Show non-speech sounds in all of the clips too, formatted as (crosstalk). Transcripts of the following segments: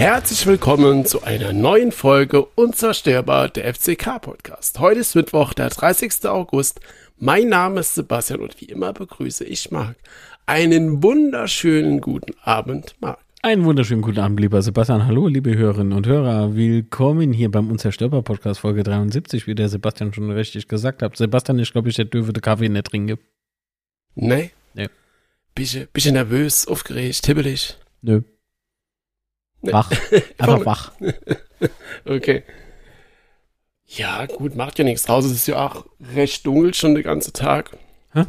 Herzlich willkommen zu einer neuen Folge Unzerstörbar der FCK Podcast. Heute ist Mittwoch, der 30. August. Mein Name ist Sebastian und wie immer begrüße ich Marc. Einen wunderschönen guten Abend, Marc. Einen wunderschönen guten Abend, lieber Sebastian. Hallo, liebe Hörerinnen und Hörer. Willkommen hier beim Unzerstörbar Podcast Folge 73, wie der Sebastian schon richtig gesagt hat. Sebastian, ich glaube, ich hätte dürfe den Kaffee nicht trinken. Nee? Nee. Bisschen, bisschen nervös, aufgeregt, hibbelig. Nö. Nee. Wach. (laughs) Einfach wach. (laughs) Okay. Ja, gut, macht ja nichts draus. Es ist ja auch recht dunkel schon den ganzen Tag. Hä?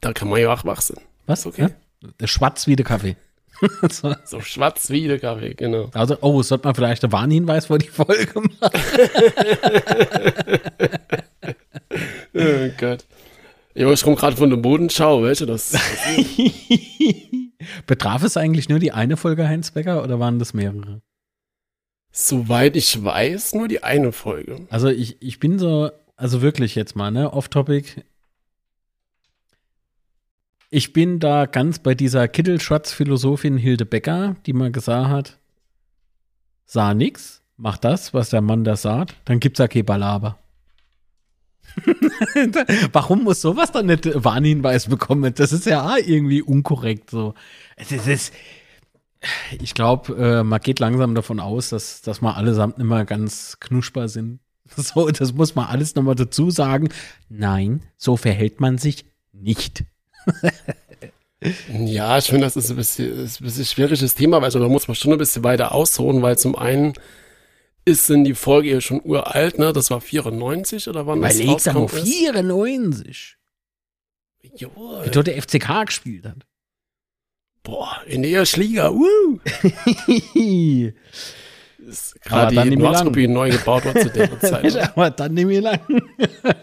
Da kann man ja auch wach sein. Was? Okay. Ja? Der schwarz wie der Kaffee. (laughs) so. So schwarz wie der Kaffee, genau. Also, oh, sollte man vielleicht einen Warnhinweis vor die Folge machen? Oh Gott. Ja, ich komme gerade von der Bodenschau, weißt du das? Betraf es eigentlich nur die eine Folge Heinz Becker oder waren das mehrere? Soweit ich weiß, nur die eine Folge. Also ich, ich bin so, also wirklich jetzt mal, ne, off-topic. Ich bin da ganz bei dieser Kittelschatz-Philosophin Hilde Becker, die mal gesagt hat, sah nix, mach das, was der Mann da sagt, dann gibt's ja kein Balaber. (laughs) Warum muss sowas dann nicht Warnhinweis bekommen? Das ist ja irgendwie unkorrekt so. Es ist, es ich glaube, äh, man geht langsam davon aus, dass, dass wir allesamt immer ganz knuschbar sind. (laughs) So, das muss man alles nochmal dazu sagen. Nein, so verhält man sich nicht. Ja, finde, das ist ein bisschen, ist ein bisschen schwieriges Thema, weil also, da muss man schon ein bisschen weiter ausholen, weil zum einen ist denn die Folge ja schon uralt, ne? Das war 94 oder wann Weil das rauskommt? ist? 94. Jawohl. Wie dort der FCK gespielt hat. Boah, in der ersten Liga, uh, (laughs) ist gerade die. Nordtribüne neu gebaut worden zu der Zeit. (laughs) ne? Aber dann nicht mehr lang. (laughs)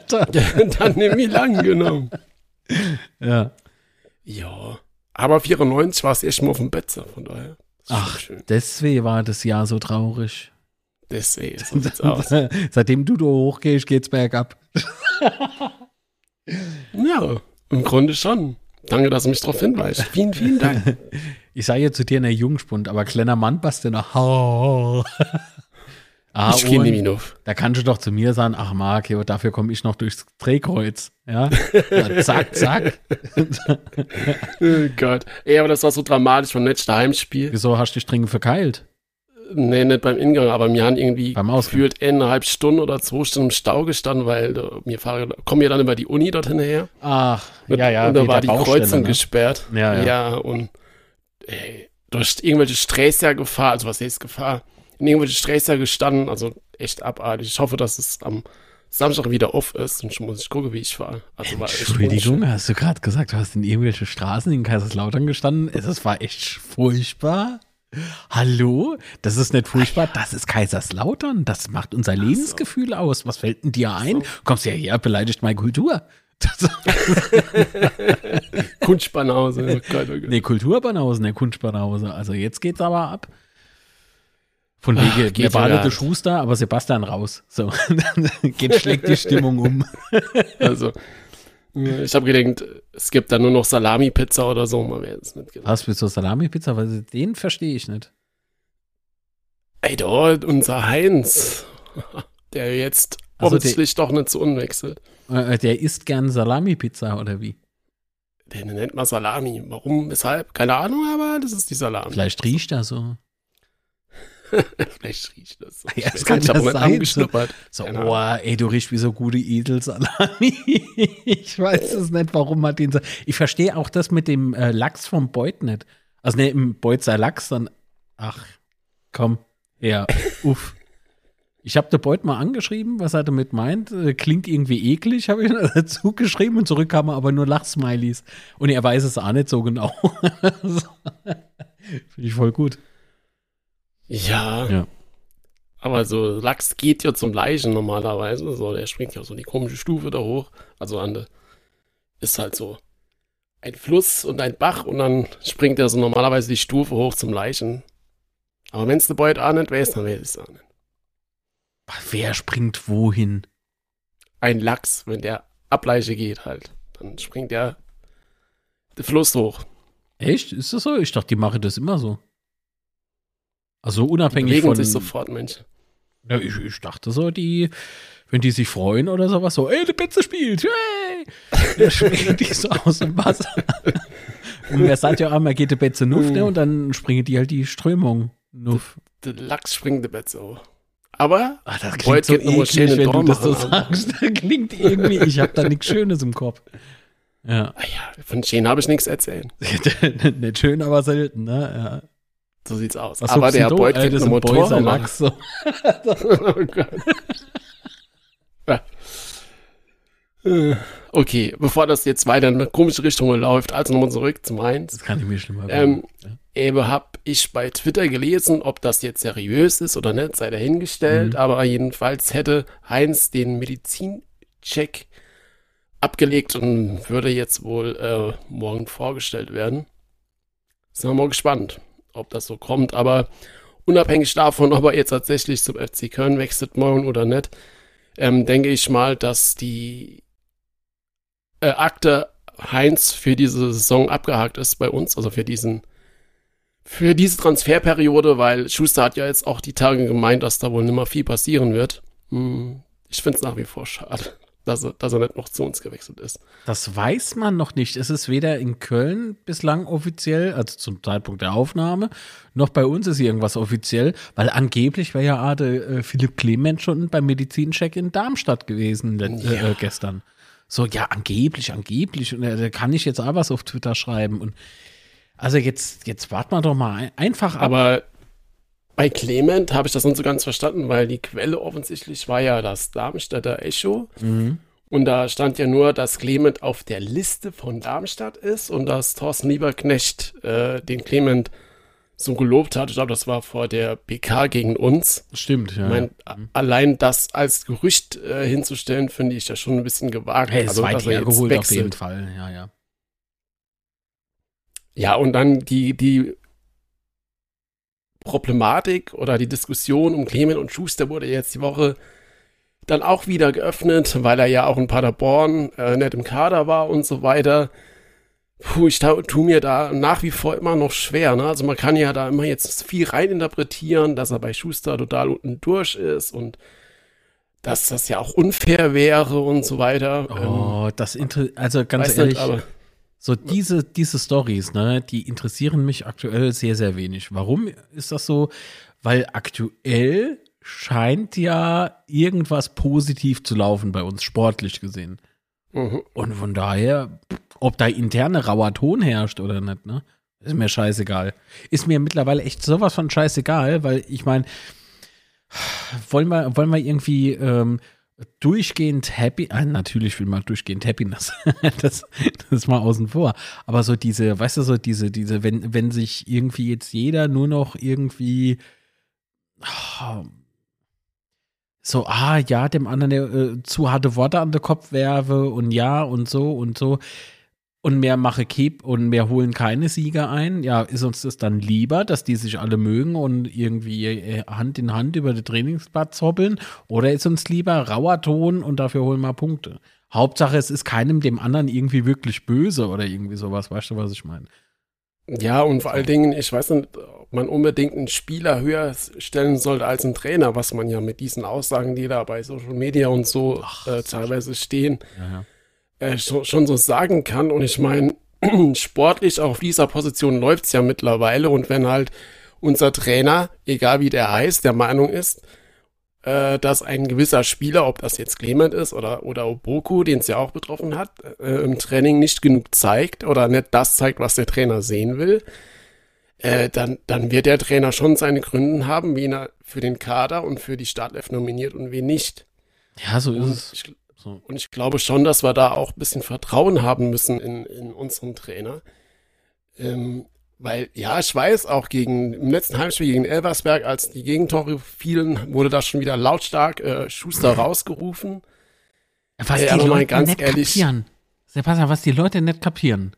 Dann nehme ich lang, genau. ja. Ja, aber 94 war es echt mal auf dem Betzer, von daher. Ach, schön. deswegen war das Jahr so traurig. Deswegen, so (laughs) sieht's aus. Seitdem du da hochgehst, geht's bergab. (laughs) Ja, im Grunde schon. Danke, dass du mich darauf hinweist. Vielen, vielen Dank. (laughs) Ich sage jetzt zu dir in der Jungspund, aber kleiner Mann passt dir noch. ah, ich kenne mich auf. Da kannst du doch zu mir sagen, ach Marc, dafür komme ich noch durchs Drehkreuz. Ja, ja zack, zack. Oh Gott. Ey, aber das war so dramatisch vom letzten Heimspiel. Wieso hast du dich dringend verkeilt? Nee, nicht beim Ingang, aber wir haben irgendwie Beim gefühlt eineinhalb Stunden oder zwei Stunden im Stau gestanden, weil äh, wir fahren, kommen ja dann über die Uni dort hinterher. Ach, Und, ja, ja. und da war die Baustelle, Kreuzung ne? gesperrt. Ja, ja. Ja, und ey, durch irgendwelche Sträßer Gefahr, also was heißt Gefahr? In irgendwelche Sträßer gestanden, also echt abartig. Ich hoffe, dass es am Samstag wieder off ist und schon muss ich gucken, wie ich fahre. Also Entschuldigung, hast du gerade gesagt, du hast in irgendwelche Straßen in Kaiserslautern gestanden? Das war echt furchtbar. Hallo? Das ist nicht furchtbar, das ist Kaiserslautern. Das macht unser Lebensgefühl aus. Was fällt denn dir ein? Kommst ja her, beleidigt meine Kultur. (laughs) Kunstbanause. Oh oh nee, Kulturbanausen, der Kunstbanause. Also jetzt geht's aber ab. Von wegen, ja der nicht. Schuster, aber Sebastian raus. So, (laughs) dann geht schlägt die Stimmung um. Also, ich habe gedacht, es gibt da nur noch Salami-Pizza oder so, man wäre es nicht gedacht. Was für so Salami-Pizza? Weil den verstehe ich nicht. Ey, dort, unser Heinz, der jetzt Also offensichtlich doch nicht zu unwechselt. Äh, Der isst gern Salami-Pizza oder wie? Den nennt man Salami. Warum, weshalb? Keine Ahnung, aber das ist die Salami. Vielleicht riecht er so. (laughs) Vielleicht riecht das so. Ja, Ich das kann ja sein, angeschnuppert. So, Keine oh, ey, du riechst wie so gute Edelsalami. (laughs) ich weiß es nicht, warum man den so. Ich verstehe auch das mit dem äh, Lachs vom Beut nicht. Also, ne, im Beut sei Lachs, dann. Ach, komm, ja, (laughs) uff. Ich habe der Beut mal angeschrieben, was er damit meint. Äh, klingt irgendwie eklig, habe ich dazu geschrieben und zurück kamen aber nur Lachsmileys. Und er weiß es auch nicht so genau. So. Finde ich voll gut. Ja. Ja. Aber so Lachs geht ja zum Leichen normalerweise. So, der springt ja so die komische Stufe da hoch. Also an der, ist halt so ein Fluss und ein Bach und dann springt er so normalerweise die Stufe hoch zum Leichen. Aber wenn es der Beut nicht weiß, dann weiß ich es nicht. Wer springt wohin? Ein Lachs, wenn der Ableiche geht halt, dann springt der den Fluss hoch. Echt? Ist das so? Ich dachte, die machen das immer so. Also unabhängig Bewegen von. sich sofort Menschen. Ja, ich, ich dachte so, die, wenn die sich freuen oder sowas, so, ey, die Betze spielt, hey! Da (laughs) springen die so aus dem Wasser. Und wer sagt ja auch, man geht die Betze nuff, ne? Und dann springen die halt die Strömung nuff. Der Lachs springt die Betze hoch. Aber Ah, das klingt Heute so geht schön eklig, in wenn du das so sagst. Das klingt irgendwie, ich habe da nichts Schönes im Kopf. Ja. ah ja, von Schäden habe ich nichts erzählen. (laughs) Nicht schön, aber selten, ne? Ja. So sieht's aus. Was Aber der denn du? Beut Äh, kriegt eine sind Boyser Motorrad. Lachs, so. oh (laughs) Gott. Ja. Okay, bevor das jetzt weiter in eine komische Richtung läuft, also nochmal zurück zu Mainz. Das kann ich mir schlimmer Ähm, vorstellen. Eben habe ich bei Twitter gelesen, ob das jetzt seriös ist oder nicht, sei dahingestellt. Mhm. Aber jedenfalls hätte Heinz den Medizincheck abgelegt und würde jetzt wohl äh, morgen vorgestellt werden. Sind wir mal gespannt, ob das so kommt. Aber unabhängig davon, ob er jetzt tatsächlich zum FC Köln wechselt morgen oder nicht, ähm, denke ich mal, dass die äh, Akte Heinz für diese Saison abgehakt ist bei uns, also für diesen für diese Transferperiode, weil Schuster hat ja jetzt auch die Tage gemeint, dass da wohl nicht mehr viel passieren wird. Hm, ich finde es nach wie vor schade, dass er, dass er nicht noch zu uns gewechselt ist. Das weiß man noch nicht. Es ist weder in Köln bislang offiziell, also zum Zeitpunkt der Aufnahme, noch bei uns ist irgendwas offiziell, weil angeblich wäre ja Ade äh, Philipp Clement schon beim Medizincheck in Darmstadt gewesen let- Ja. äh, gestern. So, ja, angeblich, angeblich. Und äh, da kann ich jetzt auch was auf Twitter schreiben. Und also jetzt, jetzt warten wir doch mal ein, einfach ab. Aber bei Clement habe ich das nicht so ganz verstanden, weil die Quelle offensichtlich war ja das Darmstädter Echo. Mhm. Und da stand ja nur, dass Clement auf der Liste von Darmstadt ist und dass Thorsten Lieberknecht äh, den Clement so gelobt hat. Ich glaube, das war vor der PK gegen uns. Stimmt, ja. Ich meine, a- allein das als Gerücht äh, hinzustellen, finde ich ja schon ein bisschen gewagt. hey, also, weit dass er jetzt hergeholt auf jeden wechselt. Fall. Ja, ja. Ja, und dann die, die Problematik oder die Diskussion um Clement und Schuster wurde jetzt die Woche dann auch wieder geöffnet, weil er ja auch in Paderborn äh, nicht im Kader war und so weiter. Puh, ich ta- tu mir da nach wie vor immer noch schwer. Ne? Also man kann ja da immer jetzt viel reininterpretieren, dass er bei Schuster total unten durch ist und dass das ja auch unfair wäre und so weiter. Oh, das inter also ganz ehrlich, nicht, so diese, diese Stories, ne, die interessieren mich aktuell sehr, sehr wenig. Warum ist das so? Weil aktuell scheint ja irgendwas positiv zu laufen bei uns, sportlich gesehen. mhm. Und von daher, ob da interne rauer Ton herrscht oder nicht, ne? Ist mir scheißegal. Ist mir mittlerweile echt sowas von scheißegal, weil ich meine, wollen wir, wollen wir irgendwie ähm, durchgehend happy, ah, natürlich will man durchgehend Happiness, (laughs) das, das ist mal außen vor, aber so diese, weißt du, so diese, diese, wenn, wenn sich irgendwie jetzt jeder nur noch irgendwie ah, so, ah, ja, dem anderen äh, zu harte Worte an den Kopf werfe und ja und so und so und mehr mache Keep und mehr holen keine Sieger ein. Ja, ist uns das dann lieber, dass die sich alle mögen und irgendwie äh, Hand in Hand über den Trainingsplatz hoppeln? Oder ist uns lieber rauer Ton und dafür holen wir Punkte? Hauptsache, es ist keinem dem anderen irgendwie wirklich böse oder irgendwie sowas. Weißt du, was ich meine? Ja, und vor allen Dingen, ich weiß nicht, ob man unbedingt einen Spieler höher stellen sollte als einen Trainer, was man ja mit diesen Aussagen, die da bei Social Media und so Ach, äh, teilweise stehen, Ja, ja. Äh, schon, schon so sagen kann. Und ich meine, (clears throat) sportlich auf dieser Position läuft's ja mittlerweile. Und wenn halt unser Trainer, egal wie der heißt, der Meinung ist, äh, dass ein gewisser Spieler, ob das jetzt Clement ist oder, oder Oboku, den es ja auch betroffen hat, äh, im Training nicht genug zeigt oder nicht das zeigt, was der Trainer sehen will, äh, dann, dann wird der Trainer schon seine Gründe haben, wen er für den Kader und für die Startelf nominiert und wen nicht. ja so ist es. ich, So. und ich glaube schon, dass wir da auch ein bisschen Vertrauen haben müssen in, in unseren Trainer. Ähm, weil, ja, ich weiß, auch gegen, im letzten Heimspiel gegen Elversberg, als die Gegentore fielen, wurde da schon wieder lautstark äh, Schuster rausgerufen. Was die Leute ganz nicht ehrlich- kapieren. Sebastian, was die Leute nicht kapieren.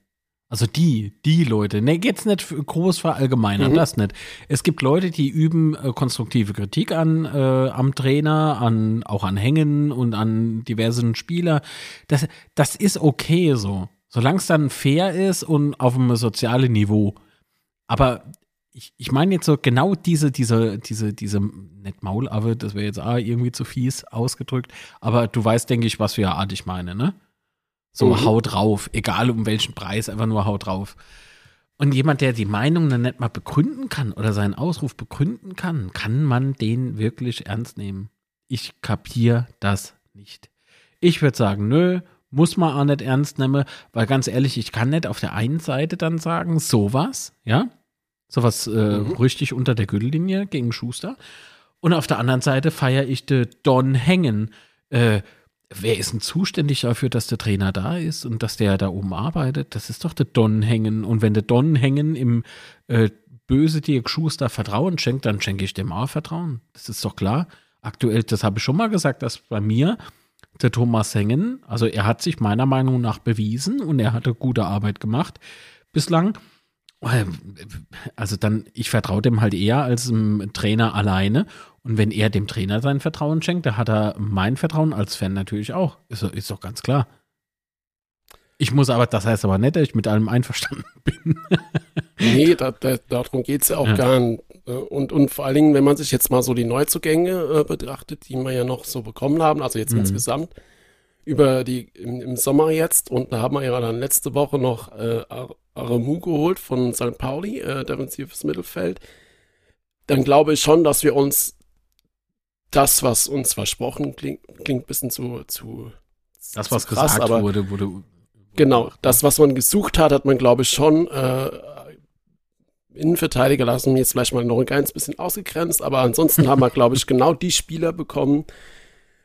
Also die, die Leute. Ne, jetzt nicht groß verallgemeinern, Mhm. das nicht. Es gibt Leute, die üben äh, konstruktive Kritik an äh, am Trainer, an auch an Hängen und an diversen Spieler. Das, das ist okay so. Solange es dann fair ist und auf einem sozialen Niveau. Aber ich, ich meine jetzt so genau diese, diese, diese, diese, nicht Maulaffe, das wäre jetzt auch irgendwie zu fies ausgedrückt, aber du weißt, denke ich, was für eine Art ich meine, ne? So mhm. haut drauf, egal um welchen Preis, einfach nur haut drauf. Und jemand, der die Meinung dann nicht mal begründen kann oder seinen Ausruf begründen kann, kann man den wirklich ernst nehmen? Ich kapiere das nicht. Ich würde sagen, nö, muss man auch nicht ernst nehmen, weil ganz ehrlich, ich kann nicht auf der einen Seite dann sagen, sowas, ja, sowas äh, mhm. richtig unter der Gürtellinie gegen Schuster. Und auf der anderen Seite feiere ich den Don Hängen. Äh, wer ist denn zuständig dafür, dass der Trainer da ist und dass der da oben arbeitet? Das ist doch der Don Hängen. Und wenn der Don Hängen im äh, böse Dirk Schuster Vertrauen schenkt, dann schenke ich dem auch Vertrauen. Das ist doch klar. Aktuell, das habe ich schon mal gesagt, dass bei mir der Thomas Hengen, also er hat sich meiner Meinung nach bewiesen und er hatte gute Arbeit gemacht bislang. Also dann, ich vertraue dem halt eher als dem Trainer alleine. Und wenn er dem Trainer sein Vertrauen schenkt, dann hat er mein Vertrauen als Fan natürlich auch. Ist, ist doch ganz klar. Ich muss aber, das heißt aber nicht, dass ich mit allem einverstanden (laughs) bin. nee, da, da, darum geht es ja auch ja. gar nicht. Ne? Und, und vor allen Dingen, wenn man sich jetzt mal so die Neuzugänge äh, betrachtet, die wir ja noch so bekommen haben, also jetzt mhm. insgesamt über die im, im, Sommer jetzt, und da haben wir ja dann letzte Woche noch äh, Aremu geholt von St. Pauli, äh, defensives Mittelfeld, dann glaube ich schon, dass wir uns das, was uns versprochen klingt, klingt ein bisschen zu, zu das, was krass, gesagt aber wurde, wurde, wurde Genau, das, was man gesucht hat, hat man, glaube ich, schon äh, Innenverteidiger lassen jetzt vielleicht mal noch ein ganz bisschen ausgegrenzt, aber ansonsten haben wir, (laughs) glaube ich, genau die Spieler bekommen,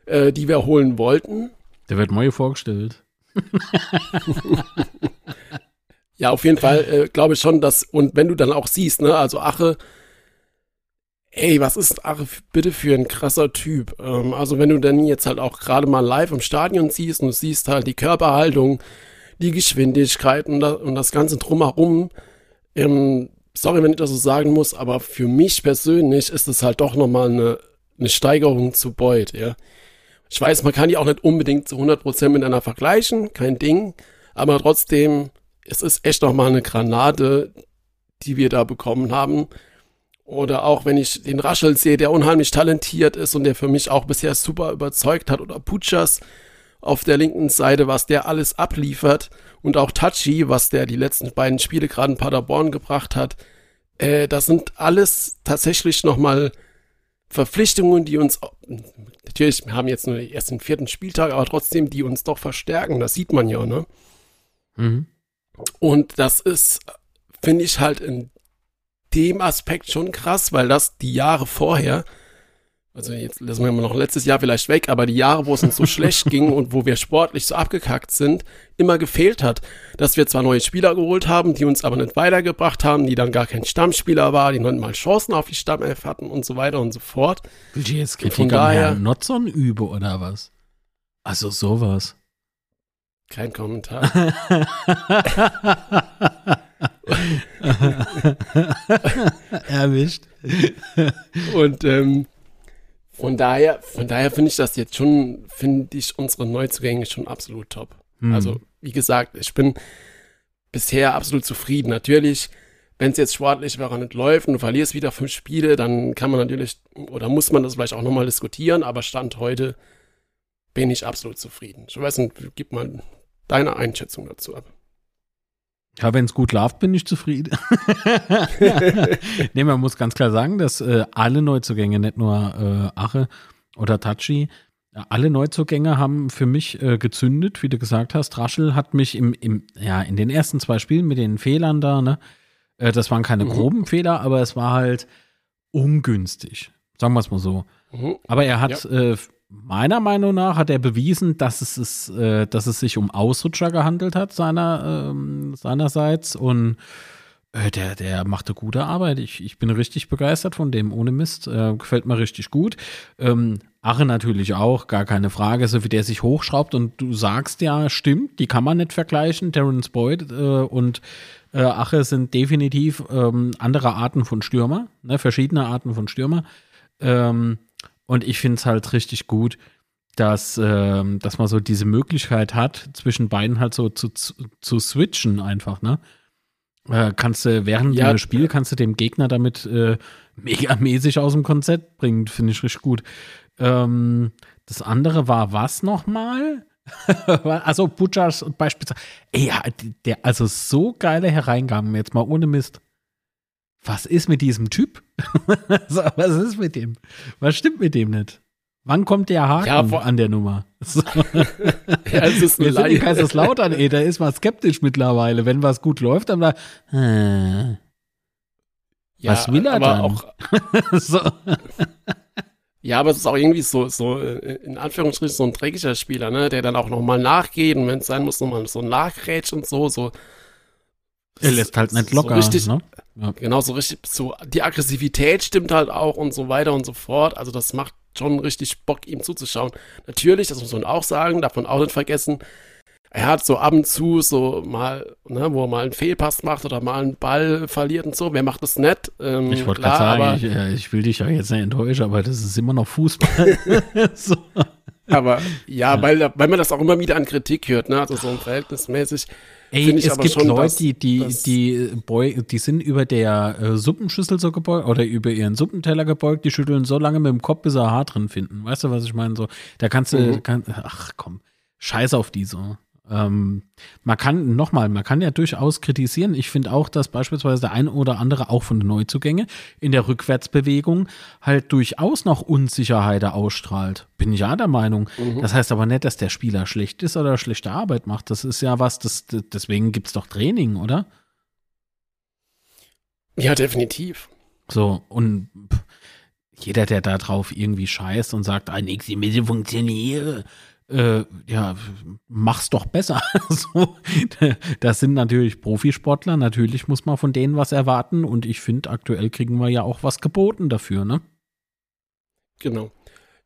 äh, die wir holen wollten. Der wird neu vorgestellt. (laughs) ja, auf jeden Fall äh, glaube ich schon, dass, und wenn du dann auch siehst, ne, also Ache, ey, was ist Ache bitte für ein krasser Typ? Ähm, also wenn du dann jetzt halt auch gerade mal live im Stadion siehst und du siehst halt die Körperhaltung, die Geschwindigkeit und, das, und das Ganze drumherum, ähm, sorry, wenn ich das so sagen muss, aber für mich persönlich ist es halt doch nochmal eine, eine Steigerung zu Beut, ja. Ich weiß, man kann die auch nicht unbedingt zu 100% miteinander vergleichen, kein Ding, aber trotzdem, es ist echt nochmal eine Granate, die wir da bekommen haben. Oder auch wenn ich den Raschel sehe, der unheimlich talentiert ist und der für mich auch bisher super überzeugt hat. Oder Putschers auf der linken Seite, was der alles abliefert und auch Tachi, was der die letzten beiden Spiele gerade in Paderborn gebracht hat, äh, das sind alles tatsächlich nochmal Verpflichtungen, die uns, natürlich, wir haben jetzt nur erst den vierten Spieltag, aber trotzdem, die uns doch verstärken, das sieht man ja, ne? Mhm. Und das ist, finde ich halt in dem Aspekt schon krass, weil das die Jahre vorher also jetzt lassen wir mal noch letztes Jahr vielleicht weg, aber die Jahre, wo es uns so (laughs) schlecht ging und wo wir sportlich so abgekackt sind, immer gefehlt hat. Dass wir zwar neue Spieler geholt haben, die uns aber nicht weitergebracht haben, die dann gar kein Stammspieler war, die noch nicht mal Chancen auf die Stammelf hatten und so weiter und so fort. Will ich jetzt Kritik von daher, Notzon übe oder was? Also sowas. Kein Kommentar. (laughs) (laughs) Erwischt. und ähm, von daher, von daher finde ich das jetzt schon, finde ich unsere Neuzugänge schon absolut top. Mhm. Also, wie gesagt, ich bin bisher absolut zufrieden. Natürlich, wenn es jetzt sportlich wäre nicht läuft und du verlierst wieder fünf Spiele, dann kann man natürlich oder muss man das vielleicht auch nochmal diskutieren, aber Stand heute bin ich absolut zufrieden. Ich weiß nicht, gib mal deine Einschätzung dazu ab. Ja, wenn es gut läuft, bin ich zufrieden. (laughs) nee, man muss ganz klar sagen, dass äh, alle Neuzugänge, nicht nur äh, Ache oder Tachi, alle Neuzugänge haben für mich äh, gezündet, wie du gesagt hast. Raschel hat mich im, im, ja, in den ersten zwei Spielen mit den Fehlern da, ne, äh, das waren keine mhm. groben Fehler, aber es war halt ungünstig. Sagen wir es mal so. Mhm. Aber er hat ja. äh, meiner Meinung nach hat er bewiesen, dass es, ist, äh, dass es sich um Ausrutscher gehandelt hat seiner, ähm, seinerseits und äh, der, der machte gute Arbeit. Ich, ich bin richtig begeistert von dem, ohne Mist. Äh, gefällt mir richtig gut. Ähm, Ache natürlich auch, gar keine Frage, so wie der sich hochschraubt und du sagst ja, stimmt, die kann man nicht vergleichen. Terence Boyd äh, und äh, Ache sind definitiv ähm, andere Arten von Stürmer, ne, verschiedene Arten von Stürmer. Ähm, und ich finde es halt richtig gut, dass, äh, dass man so diese Möglichkeit hat, zwischen beiden halt so zu, zu, zu switchen einfach, ne? Äh, kannst du während Ja, dem Spiel kannst du dem Gegner damit äh, megamäßig aus dem Konzept bringen, finde ich richtig gut. Ähm, das andere war was nochmal? (laughs) also Butchers beispielsweise. Ey, ja, der, also so geile Hereingaben, jetzt mal ohne Mist. Was ist mit diesem Typ? (laughs) so, was ist mit dem? Was stimmt mit dem nicht? Wann kommt der Haken Ja, vor- an der Nummer? So. (laughs) Ja, es ist eine Wir sind in Laie. Kaiserslautern, ey, da ist man skeptisch mittlerweile. Wenn was gut läuft, dann war, äh, Ja, was will er aber dann? Auch, (laughs) so. ja, aber es ist auch irgendwie so, so äh, in Anführungsstrichen so ein dreckiger Spieler, ne, der dann auch nochmal nachgeht und wenn es sein muss, nochmal so nachgrätscht und so, so. Er lässt halt nicht so locker. richtig, ne? Genau, so richtig, so die Aggressivität stimmt halt auch und so weiter und so fort. Also das macht schon richtig Bock, ihm zuzuschauen. Natürlich, das muss man auch sagen, darf man auch nicht vergessen. Er hat so ab und zu so mal, ne, wo er mal einen Fehlpass macht oder mal einen Ball verliert und so. Wer macht das nicht? Ähm, Ich wollte gerade aber, sagen, ich, äh, ich will dich ja jetzt nicht enttäuschen, aber das ist immer noch Fußball. (laughs) so. aber ja, Weil, weil man das auch immer wieder an Kritik hört, ne? Also so ein verhältnismäßig. Ey, es gibt schon, Leute, dass- die, die, dass- die, beu- die sind über der äh, Suppenschüssel so gebeugt oder über ihren Suppenteller gebeugt, die schütteln so lange mit dem Kopf, bis sie Haar drin finden. Weißt du, was ich meine? So, da kannst du, Mhm. kann, ach komm, scheiß auf die so. Ähm, man kann, nochmal, man kann ja durchaus kritisieren. Ich finde auch, dass beispielsweise der eine oder andere auch von den Neuzugängen in der Rückwärtsbewegung halt durchaus noch Unsicherheit ausstrahlt. Bin ich ja der Meinung. Mhm. Das heißt aber nicht, dass der Spieler schlecht ist oder schlechte Arbeit macht. Das ist ja was, das, deswegen gibt es doch Training, oder? Ja, definitiv. So, und jeder, der da drauf irgendwie scheißt und sagt, ah, nix, die Mitte funktioniert, äh, ja, mach's doch besser. (laughs) so, das sind natürlich Profisportler, natürlich muss man von denen was erwarten und ich finde, aktuell kriegen wir ja auch was geboten dafür, ne? Genau.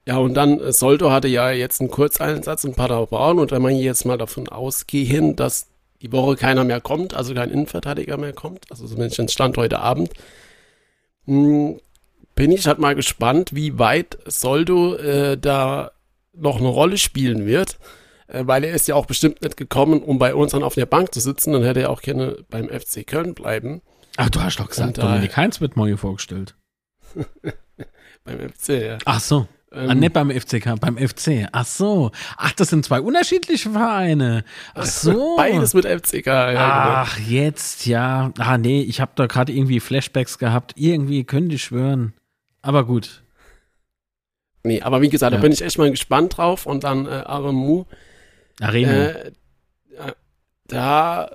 Ja, und dann, äh, Soldo hatte ja jetzt einen Kurzeinsatz in Paderborn und wenn man jetzt mal davon ausgehen, dass die Woche keiner mehr kommt, also kein Innenverteidiger mehr kommt, also zumindest Stand heute Abend, mh, bin ich halt mal gespannt, wie weit Soldo äh, da noch eine Rolle spielen wird, äh, weil er ist ja auch bestimmt nicht gekommen, um bei uns dann auf der Bank zu sitzen, dann hätte er auch gerne beim FC Köln bleiben. Ach, du hast doch gesagt, Und, äh, Dominik Heinz wird morgen vorgestellt. (laughs) Beim FC, ja. Ach so. Ähm, ah, nicht beim FCK, beim FC. Ach so. Ach, das sind zwei unterschiedliche Vereine. Ach so. (laughs) Beides mit FCK, ja, genau. Ach, jetzt, ja. Ah, nee, ich habe da gerade irgendwie Flashbacks gehabt. Irgendwie könnte ich schwören. Aber gut. Nee, aber wie gesagt, Ja. da bin ich echt mal gespannt drauf. Und dann äh, Aremu, Arena. äh, äh, da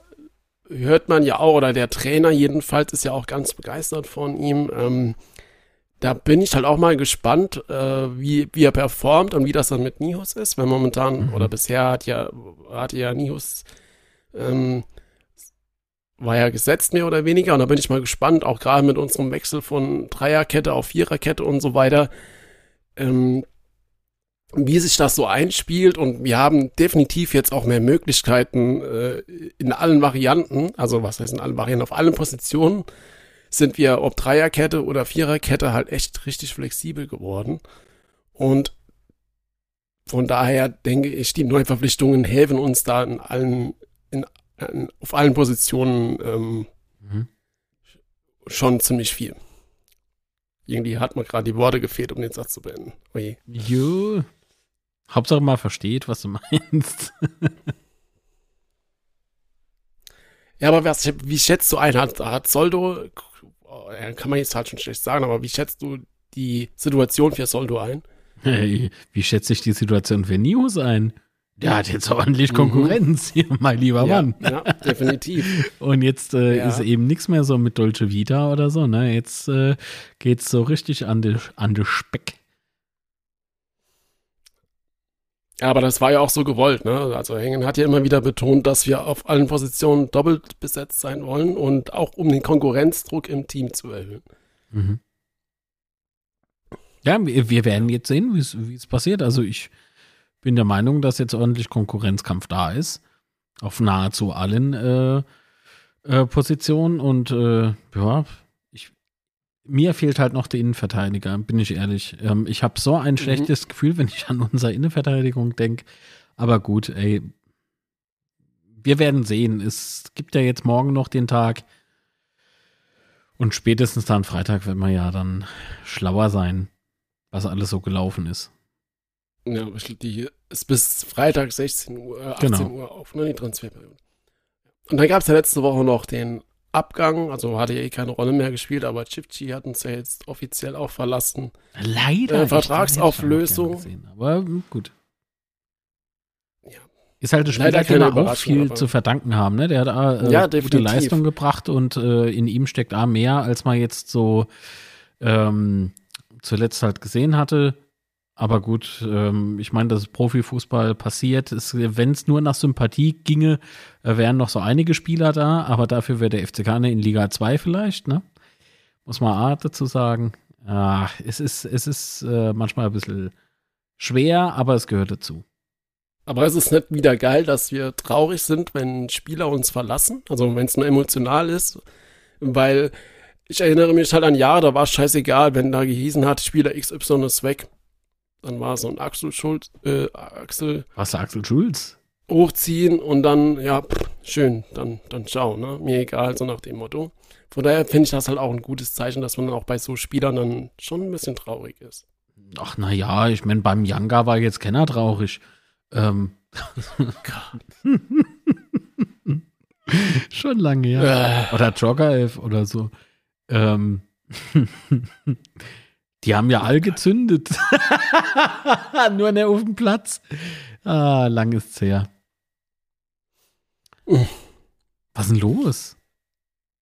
hört man ja auch, oder der Trainer jedenfalls ist ja auch ganz begeistert von ihm. Ähm, da bin ich halt auch mal gespannt, äh, wie, wie er performt und wie das dann mit Nihus ist, weil momentan, Mhm. oder bisher hat ja, hatte ja Nihus, ähm, war ja gesetzt mehr oder weniger und da bin ich mal gespannt, auch gerade mit unserem Wechsel von Dreierkette auf Viererkette und so weiter, ähm, wie sich das so einspielt und wir haben definitiv jetzt auch mehr Möglichkeiten äh, in allen Varianten, also was heißt in allen Varianten, auf allen Positionen sind wir, ob Dreierkette oder Viererkette, halt echt richtig flexibel geworden. Und von daher denke ich, die Neuverpflichtungen helfen uns da in allen, in, in, auf allen Positionen ähm, Mhm. schon ziemlich viel. Irgendwie hat mir gerade die Worte gefehlt, um den Satz zu beenden. Oje. Jo. Hauptsache mal versteht, was du meinst. Ja, aber was, wie schätzt du ein? Hat, hat Soldo, kann man jetzt halt schon schlecht sagen, aber wie schätzt du die Situation für Soldo ein? Hey, wie schätze ich die Situation für Nius ein? Der hat jetzt ordentlich Mhm. Konkurrenz hier, mein lieber ja, Mann. ja, definitiv. (laughs) Und jetzt äh, Ja. ist eben nichts mehr so mit Dolce Vita oder so, ne? Jetzt äh, geht's so richtig an den an de Speck. Ja, aber das war ja auch so gewollt, ne? Also Hengen hat ja immer wieder betont, dass wir auf allen Positionen doppelt besetzt sein wollen und auch um den Konkurrenzdruck im Team zu erhöhen. Mhm. Ja, wir, wir werden jetzt sehen, wie es- wie es passiert. Also ich bin der Meinung, dass jetzt ordentlich Konkurrenzkampf da ist. Auf nahezu allen äh, äh, Positionen. Und äh, ja, ich, mir fehlt halt noch der Innenverteidiger, bin ich ehrlich. Ähm, ich habe so ein schlechtes Gefühl, wenn ich (laughs) an unsere Innenverteidigung denke. Aber gut, ey. Wir werden sehen. Es gibt ja jetzt morgen noch den Tag. Und spätestens dann Freitag wird man ja dann schlauer sein, was alles so gelaufen ist. Ja, die ist bis Freitag 16 Uhr, äh, 18 Genau. Uhr auf, ne, die Transferperiode. Und dann gab es ja letzte Woche noch den Abgang, also hatte ja eh keine Rolle mehr gespielt, aber Chipchi hat uns ja jetzt offiziell auch verlassen. Leider. Äh, Vertragsauflösung. gesehen, Aber gut. Ja. Ist halt ein Spieler, dem wir auch viel aber- zu verdanken haben. Ne? Der hat äh, Ja, gute. Leistung gebracht und äh, in ihm steckt A mehr, als man jetzt so ähm, zuletzt halt gesehen hatte. Aber gut, ähm, ich meine, dass Profifußball passiert. Wenn es nur nach Sympathie ginge, äh, wären noch so einige Spieler da, aber dafür wäre der FCK in Liga 2 vielleicht, ne? Muss man A dazu sagen. Ah, es ist, es ist äh, manchmal ein bisschen schwer, aber es gehört dazu. Aber es ist nicht wieder geil, dass wir traurig sind, wenn Spieler uns verlassen, also wenn es nur emotional ist, weil ich erinnere mich halt an Jahre, da war es scheißegal, wenn da gehießen hat, Spieler XY ist weg. Dann war so ein Axel Schuld, äh, Axel Was Axel Schulz? hochziehen und dann, ja, pff, schön, dann, dann ciao, ne? Mir egal, so nach dem Motto. Von daher finde ich das halt auch ein gutes Zeichen, dass man dann auch bei so Spielern dann schon ein bisschen traurig ist. Ach, na ja, ich meine, beim Yanga war jetzt keiner traurig. Ähm. (laughs) Schon lange, ja. Äh, Oder Jogger oder so. Ähm. Die haben ja all gezündet. (laughs) Nur nicht auf dem Platz. Ah, lang ist's her. Mhm. Was ist denn los?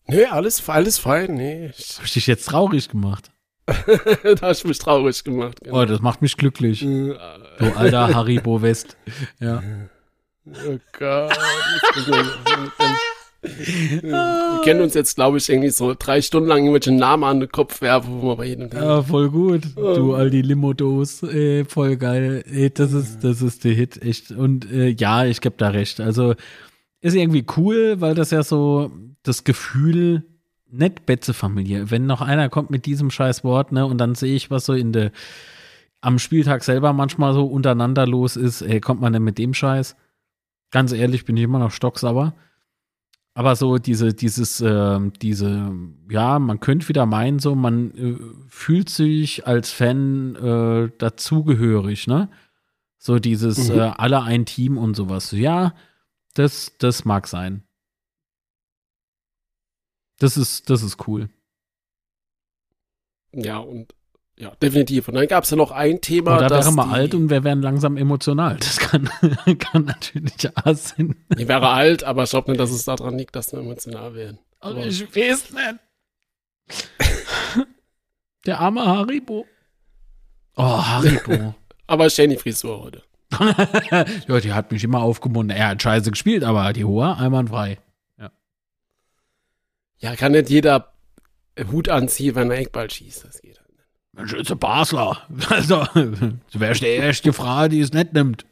nee, alles, alles fein, nee. Ich, Hab ich dich jetzt traurig gemacht? (laughs) da hast du mich traurig gemacht. genau. Oh, das macht mich glücklich. Du alter Haribo West. (laughs) Ja. Oh Gott. Wir- Wir kennen uns jetzt, glaube ich, irgendwie so drei Stunden lang irgendwelche Namen an den Kopf werfen, wo man bei jedem. Ja, voll gut. Du alti Limodos, äh, voll geil. Ey, das ist, das ist der Hit, echt. Und äh, ja, ich geb da recht. Also ist irgendwie cool, weil das ja so das Gefühl, nicht Betze-Familie. Wenn noch einer kommt mit diesem scheiß Wort, ne, und dann sehe ich, was so in der am Spieltag selber manchmal so untereinander los ist, ey, kommt man denn mit dem Scheiß? Ganz ehrlich, bin ich immer noch stocksauer. Aber so diese, dieses, ähm, diese, ja, man könnte wieder meinen, so, man äh, fühlt sich als Fan äh, dazugehörig, ne? So dieses Mhm. äh, alle ein Team und sowas. Ja, das, das mag sein. Das ist, das ist cool. Ja, und ja, definitiv. Und dann gab es ja noch ein Thema, Oder das wäre man alt und wir wären langsam emotional. Das kann, (laughs) kann natürlich auch sein. die wäre alt, aber ich glaube nicht, dass es daran liegt, dass wir emotional werden. Aber Aber- ich weiß nicht. (laughs) Der arme Haribo. Oh, Haribo. (laughs) Aber schöne Frisur heute. ja, die hat mich immer aufgemuntert. Er hat scheiße gespielt, aber die hohe einwandfrei. Ja, kann nicht jeder Hut anziehen, wenn er Eckball schießt. Das geht halt. Mensch, ist ein Basler. (laughs) Also, du wärst die erste Frau, die es nicht nimmt.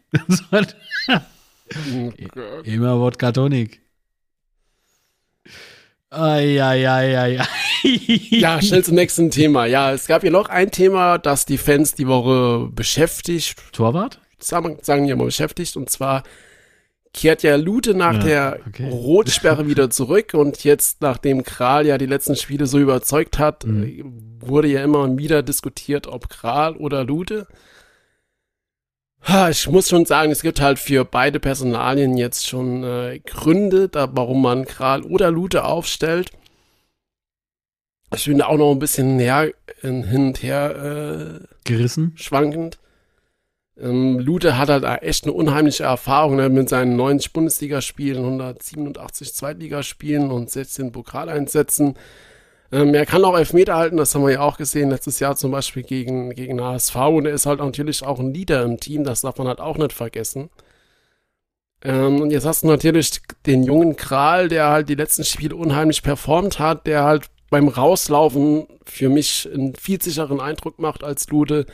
Oh. (laughs) Immer Wodka Tonic. Eieieiei. Ja, schnell zum nächsten Thema. Ja, es gab ja noch ein Thema, das die Fans die Woche beschäftigt, Torwart? sagen, sagen wir mal beschäftigt, und zwar kehrt ja Lute nach Ja, der okay. Rotsperre (laughs) wieder zurück und jetzt, nachdem Kral ja die letzten Spiele so überzeugt hat, Mhm. äh, wurde ja immer wieder diskutiert, ob Kral oder Lute. Ich muss schon sagen, es gibt halt für beide Personalien jetzt schon äh, Gründe, da, warum man Kral oder Lute aufstellt. Ich bin da auch noch ein bisschen her, hin und her äh, Gerissen? schwankend. Ähm, Lute hat halt echt eine unheimliche Erfahrung ne, mit seinen 90 Bundesligaspielen, 187 Zweitligaspielen und 16 Pokaleinsätzen. Ähm, er kann auch Elfmeter halten, das haben wir ja auch gesehen, letztes Jahr zum Beispiel gegen, gegen HSV und er ist halt natürlich auch ein Leader im Team, das darf man halt auch nicht vergessen. Ähm, und jetzt hast du natürlich den jungen Kral, der halt die letzten Spiele unheimlich performt hat, der halt beim Rauslaufen für mich einen viel sicheren Eindruck macht als Lute,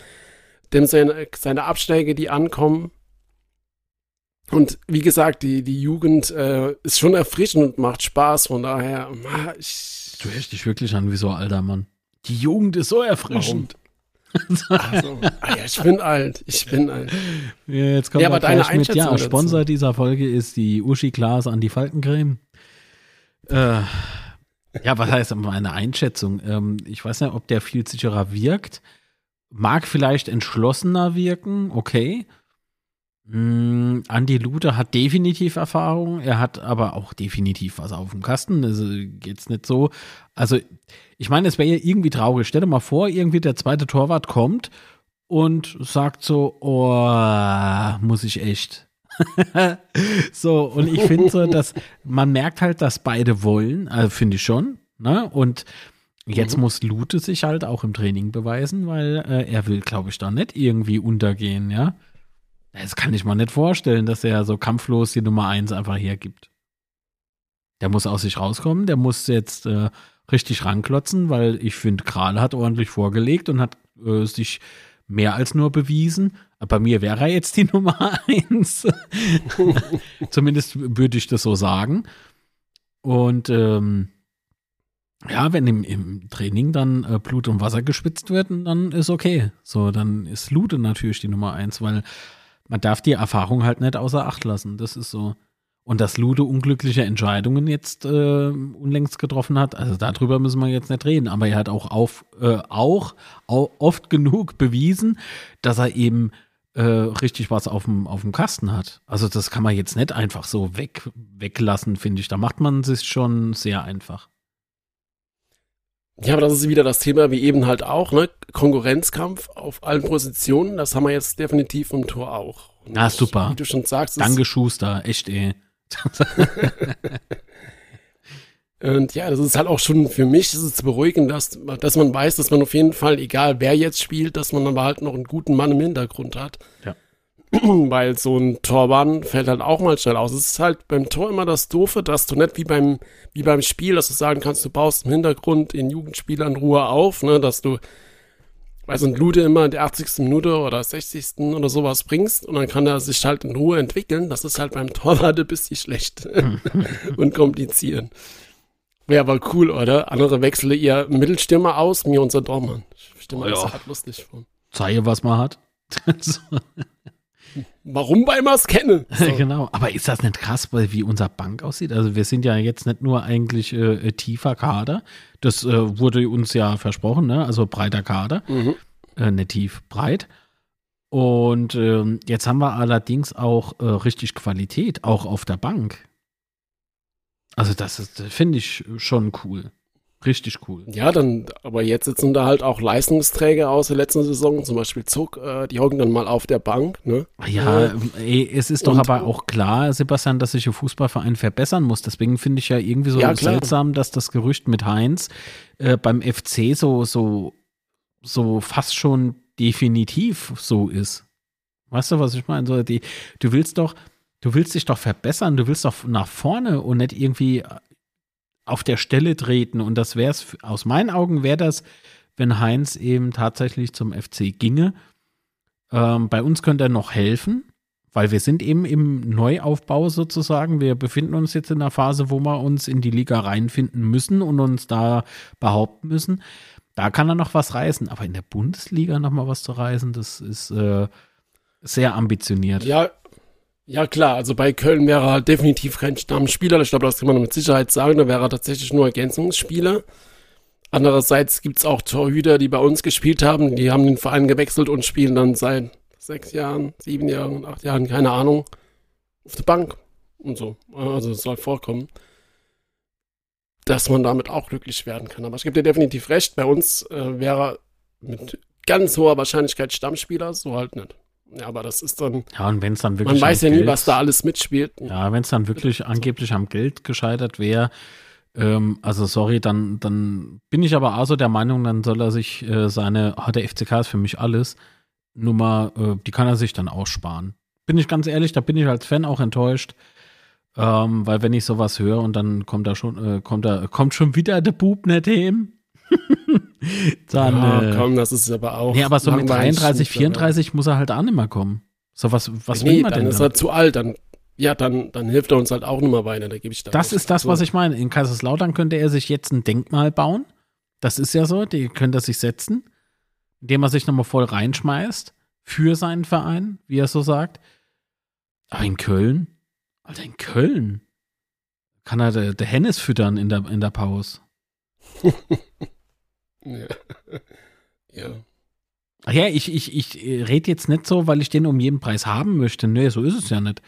dem seine, seine Abschläge, die ankommen. Und wie gesagt, die, die Jugend äh, ist schon erfrischend und macht Spaß. Von daher, ich, Du hörst dich wirklich an wie so ein alter Mann. Die Jugend ist so erfrischend. also, ah ja, ich bin alt. Ich bin alt. Ja, jetzt kommt Ja, aber deine mit, ja, Einschätzung dazu. Sponsor dieser Folge ist die Uschi Glas Anti-Faltencreme. Äh, Ja, was heißt meine Einschätzung? Ähm, ich weiß nicht, ob der viel sicherer wirkt. Mag vielleicht entschlossener wirken, okay. Mm, Andy Lute hat definitiv Erfahrung, er hat aber auch definitiv was auf dem Kasten. Also geht's nicht so. Also, ich meine, es wäre ja irgendwie traurig. Stell dir mal vor, irgendwie der zweite Torwart kommt und sagt so, oh, muss ich echt. (laughs) so, und ich finde so, dass man merkt halt, dass beide wollen, also finde ich schon. Ne? Und jetzt mhm. muss Lute sich halt auch im Training beweisen, weil äh, er will, glaube ich, da nicht irgendwie untergehen, ja. Das kann ich mir nicht vorstellen, dass er so kampflos die Nummer 1 einfach hergibt. Der muss aus sich rauskommen, der muss jetzt äh, richtig ranklotzen, weil ich finde, Kral hat ordentlich vorgelegt und hat äh, sich mehr als nur bewiesen. Bei mir wäre er jetzt die (laughs) Nummer eins. (laughs) Zumindest würde ich das so sagen. Und ähm, ja, wenn im, im Training dann äh, Blut und Wasser gespitzt wird, dann ist okay. So, dann ist Lute natürlich die Nummer eins, weil man darf die Erfahrung halt nicht außer Acht lassen. Das ist so. Und dass Lude unglückliche Entscheidungen jetzt äh, unlängst getroffen hat, also darüber müssen wir jetzt nicht reden. Aber er hat auch, auf, äh, auch, auch oft genug bewiesen, dass er eben äh, richtig was auf dem, Kasten hat. Also das kann man jetzt nicht einfach so weg, weglassen, finde ich. Da macht man es schon sehr einfach. Ja, aber das ist wieder das Thema, wie eben halt auch, ne? Konkurrenzkampf auf allen Positionen, das haben wir jetzt definitiv im Tor auch. Und ah, super. Wie du schon sagst. Danke, Schuster, echt eh. (laughs) Und ja, das ist halt auch schon für mich ist es beruhigend, dass, dass man weiß, dass man auf jeden Fall, egal wer jetzt spielt, dass man aber halt noch einen guten Mann im Hintergrund hat. Ja. (clears throat) Weil so ein Torwart fällt halt auch mal schnell aus. Es ist halt beim Tor immer das Doofe, dass du nicht wie beim, wie beim Spiel, dass du sagen kannst, du baust im Hintergrund in Jugendspielern Ruhe auf, ne, dass du weil so ein Lute immer in der 80. Minute oder 60. oder sowas bringst und dann kann er sich halt in Ruhe entwickeln. Das ist halt beim Torwart ein bisschen schlecht (laughs) und komplizieren. Wäre aber cool, oder? Andere wechseln ihr Mittelstürmer aus, mir unser Dormann. Mir oh, das ja. halt lustig vor. Zeige, was man hat. (laughs) Warum, weil man es kenne. (laughs) So. genau, aber ist das nicht krass, wie unser Bank aussieht? Also wir sind ja jetzt nicht nur eigentlich äh, äh, tiefer Kader, das äh, wurde uns ja versprochen, ne? also breiter Kader, mhm. äh, nicht tief, breit. Und ähm, jetzt haben wir allerdings auch äh, richtig Qualität, auch auf der Bank. Also das, das finde ich schon cool. Richtig cool. Ja, dann, aber jetzt sitzen da halt auch Leistungsträger aus der letzten Saison, zum Beispiel Zuck, äh, die hocken dann mal auf der Bank, ne? Ja, äh, ey, es ist doch aber auch klar, Sebastian, dass sich der Fußballverein verbessern muss. Deswegen finde ich ja irgendwie so ja, seltsam, dass das Gerücht mit Heinz äh, beim FC so, so, so fast schon definitiv so ist. Weißt du, was ich meine? So, die, du willst doch, du willst dich doch verbessern, du willst doch nach vorne und nicht irgendwie auf der Stelle treten. Und das wäre es, aus meinen Augen wäre das, wenn Heinz eben tatsächlich zum FC ginge. Ähm, bei uns könnte er noch helfen, weil wir sind eben im Neuaufbau sozusagen. Wir befinden uns jetzt in einer Phase, wo wir uns in die Liga reinfinden müssen und uns da behaupten müssen. Da kann er noch was reißen, aber in der Bundesliga noch mal was zu reißen, das ist äh, sehr ambitioniert. Ja, ja, klar, also bei Köln wäre er definitiv kein Stammspieler. Ich glaube, das kann man mit Sicherheit sagen. Da wäre er tatsächlich nur Ergänzungsspieler. Andererseits gibt es auch Torhüter, die bei uns gespielt haben. Die haben den Verein gewechselt und spielen dann seit sechs Jahren, sieben Jahren, acht Jahren, keine Ahnung, auf der Bank und so. Also es soll vorkommen, dass man damit auch glücklich werden kann. Aber ich gebe dir definitiv recht, bei uns äh, wäre er mit ganz hoher Wahrscheinlichkeit Stammspieler, so halt nicht. Ja, aber das ist dann. Ja, und wenn es dann wirklich. Man weiß ja Geld, nie, was da alles mitspielt. Ja, wenn es dann wirklich angeblich am Geld gescheitert wäre, ähm, also sorry, dann, dann bin ich aber auch so der Meinung, dann soll er sich äh, seine, oh, der FCK ist für mich alles, Nummer, äh, die kann er sich dann aussparen. Bin ich ganz ehrlich, da bin ich als Fan auch enttäuscht. Ähm, weil wenn ich sowas höre und dann kommt da schon, äh, kommt da, kommt schon wieder der Bub nicht hin. (laughs) Dann, ja, äh, komm, das ist aber auch. Nee, aber so mit 33, 34 muss er halt auch nicht mehr kommen. So, was, was nee, will man dann denn? Dann ist er zu alt, dann, ja, dann, dann hilft er uns halt auch nicht mehr weiter, da gebe ich da Das ist das, so. was ich meine. In Kaiserslautern könnte er sich jetzt ein Denkmal bauen. Das ist ja so, die könnte er sich setzen, indem er sich nochmal voll reinschmeißt für seinen Verein, wie er so sagt. Aber in Köln, Alter, in Köln kann er der, der Hennis füttern in der, in der Pause. (laughs) ja. ja. Ach ja, ich, ich, ich rede jetzt nicht so, weil ich den um jeden Preis haben möchte. Nee, so ist es ja nicht.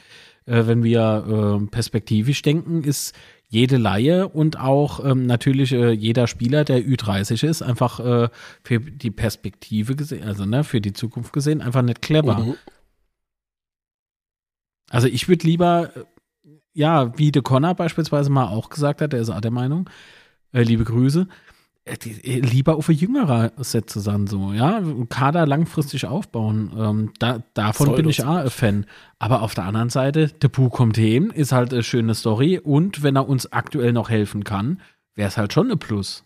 Äh, wenn wir äh, perspektivisch denken, ist jede Laie und auch ähm, natürlich äh, jeder Spieler, der Ü30 ist, einfach äh, für die Perspektive gesehen, also ne, für die Zukunft gesehen, einfach nicht clever. Mhm. Also ich würde lieber, äh, ja, wie de Connor beispielsweise mal auch gesagt hat, der ist auch der Meinung, äh, liebe Grüße, äh, äh, lieber auf ein jüngerer Set zusammen so, ja, Kader langfristig aufbauen. Ähm, da, davon Soll bin ich auch ein Fan. Aber auf der anderen Seite, der Bu kommt hin, ist halt eine schöne Story und wenn er uns aktuell noch helfen kann, wäre es halt schon ein Plus.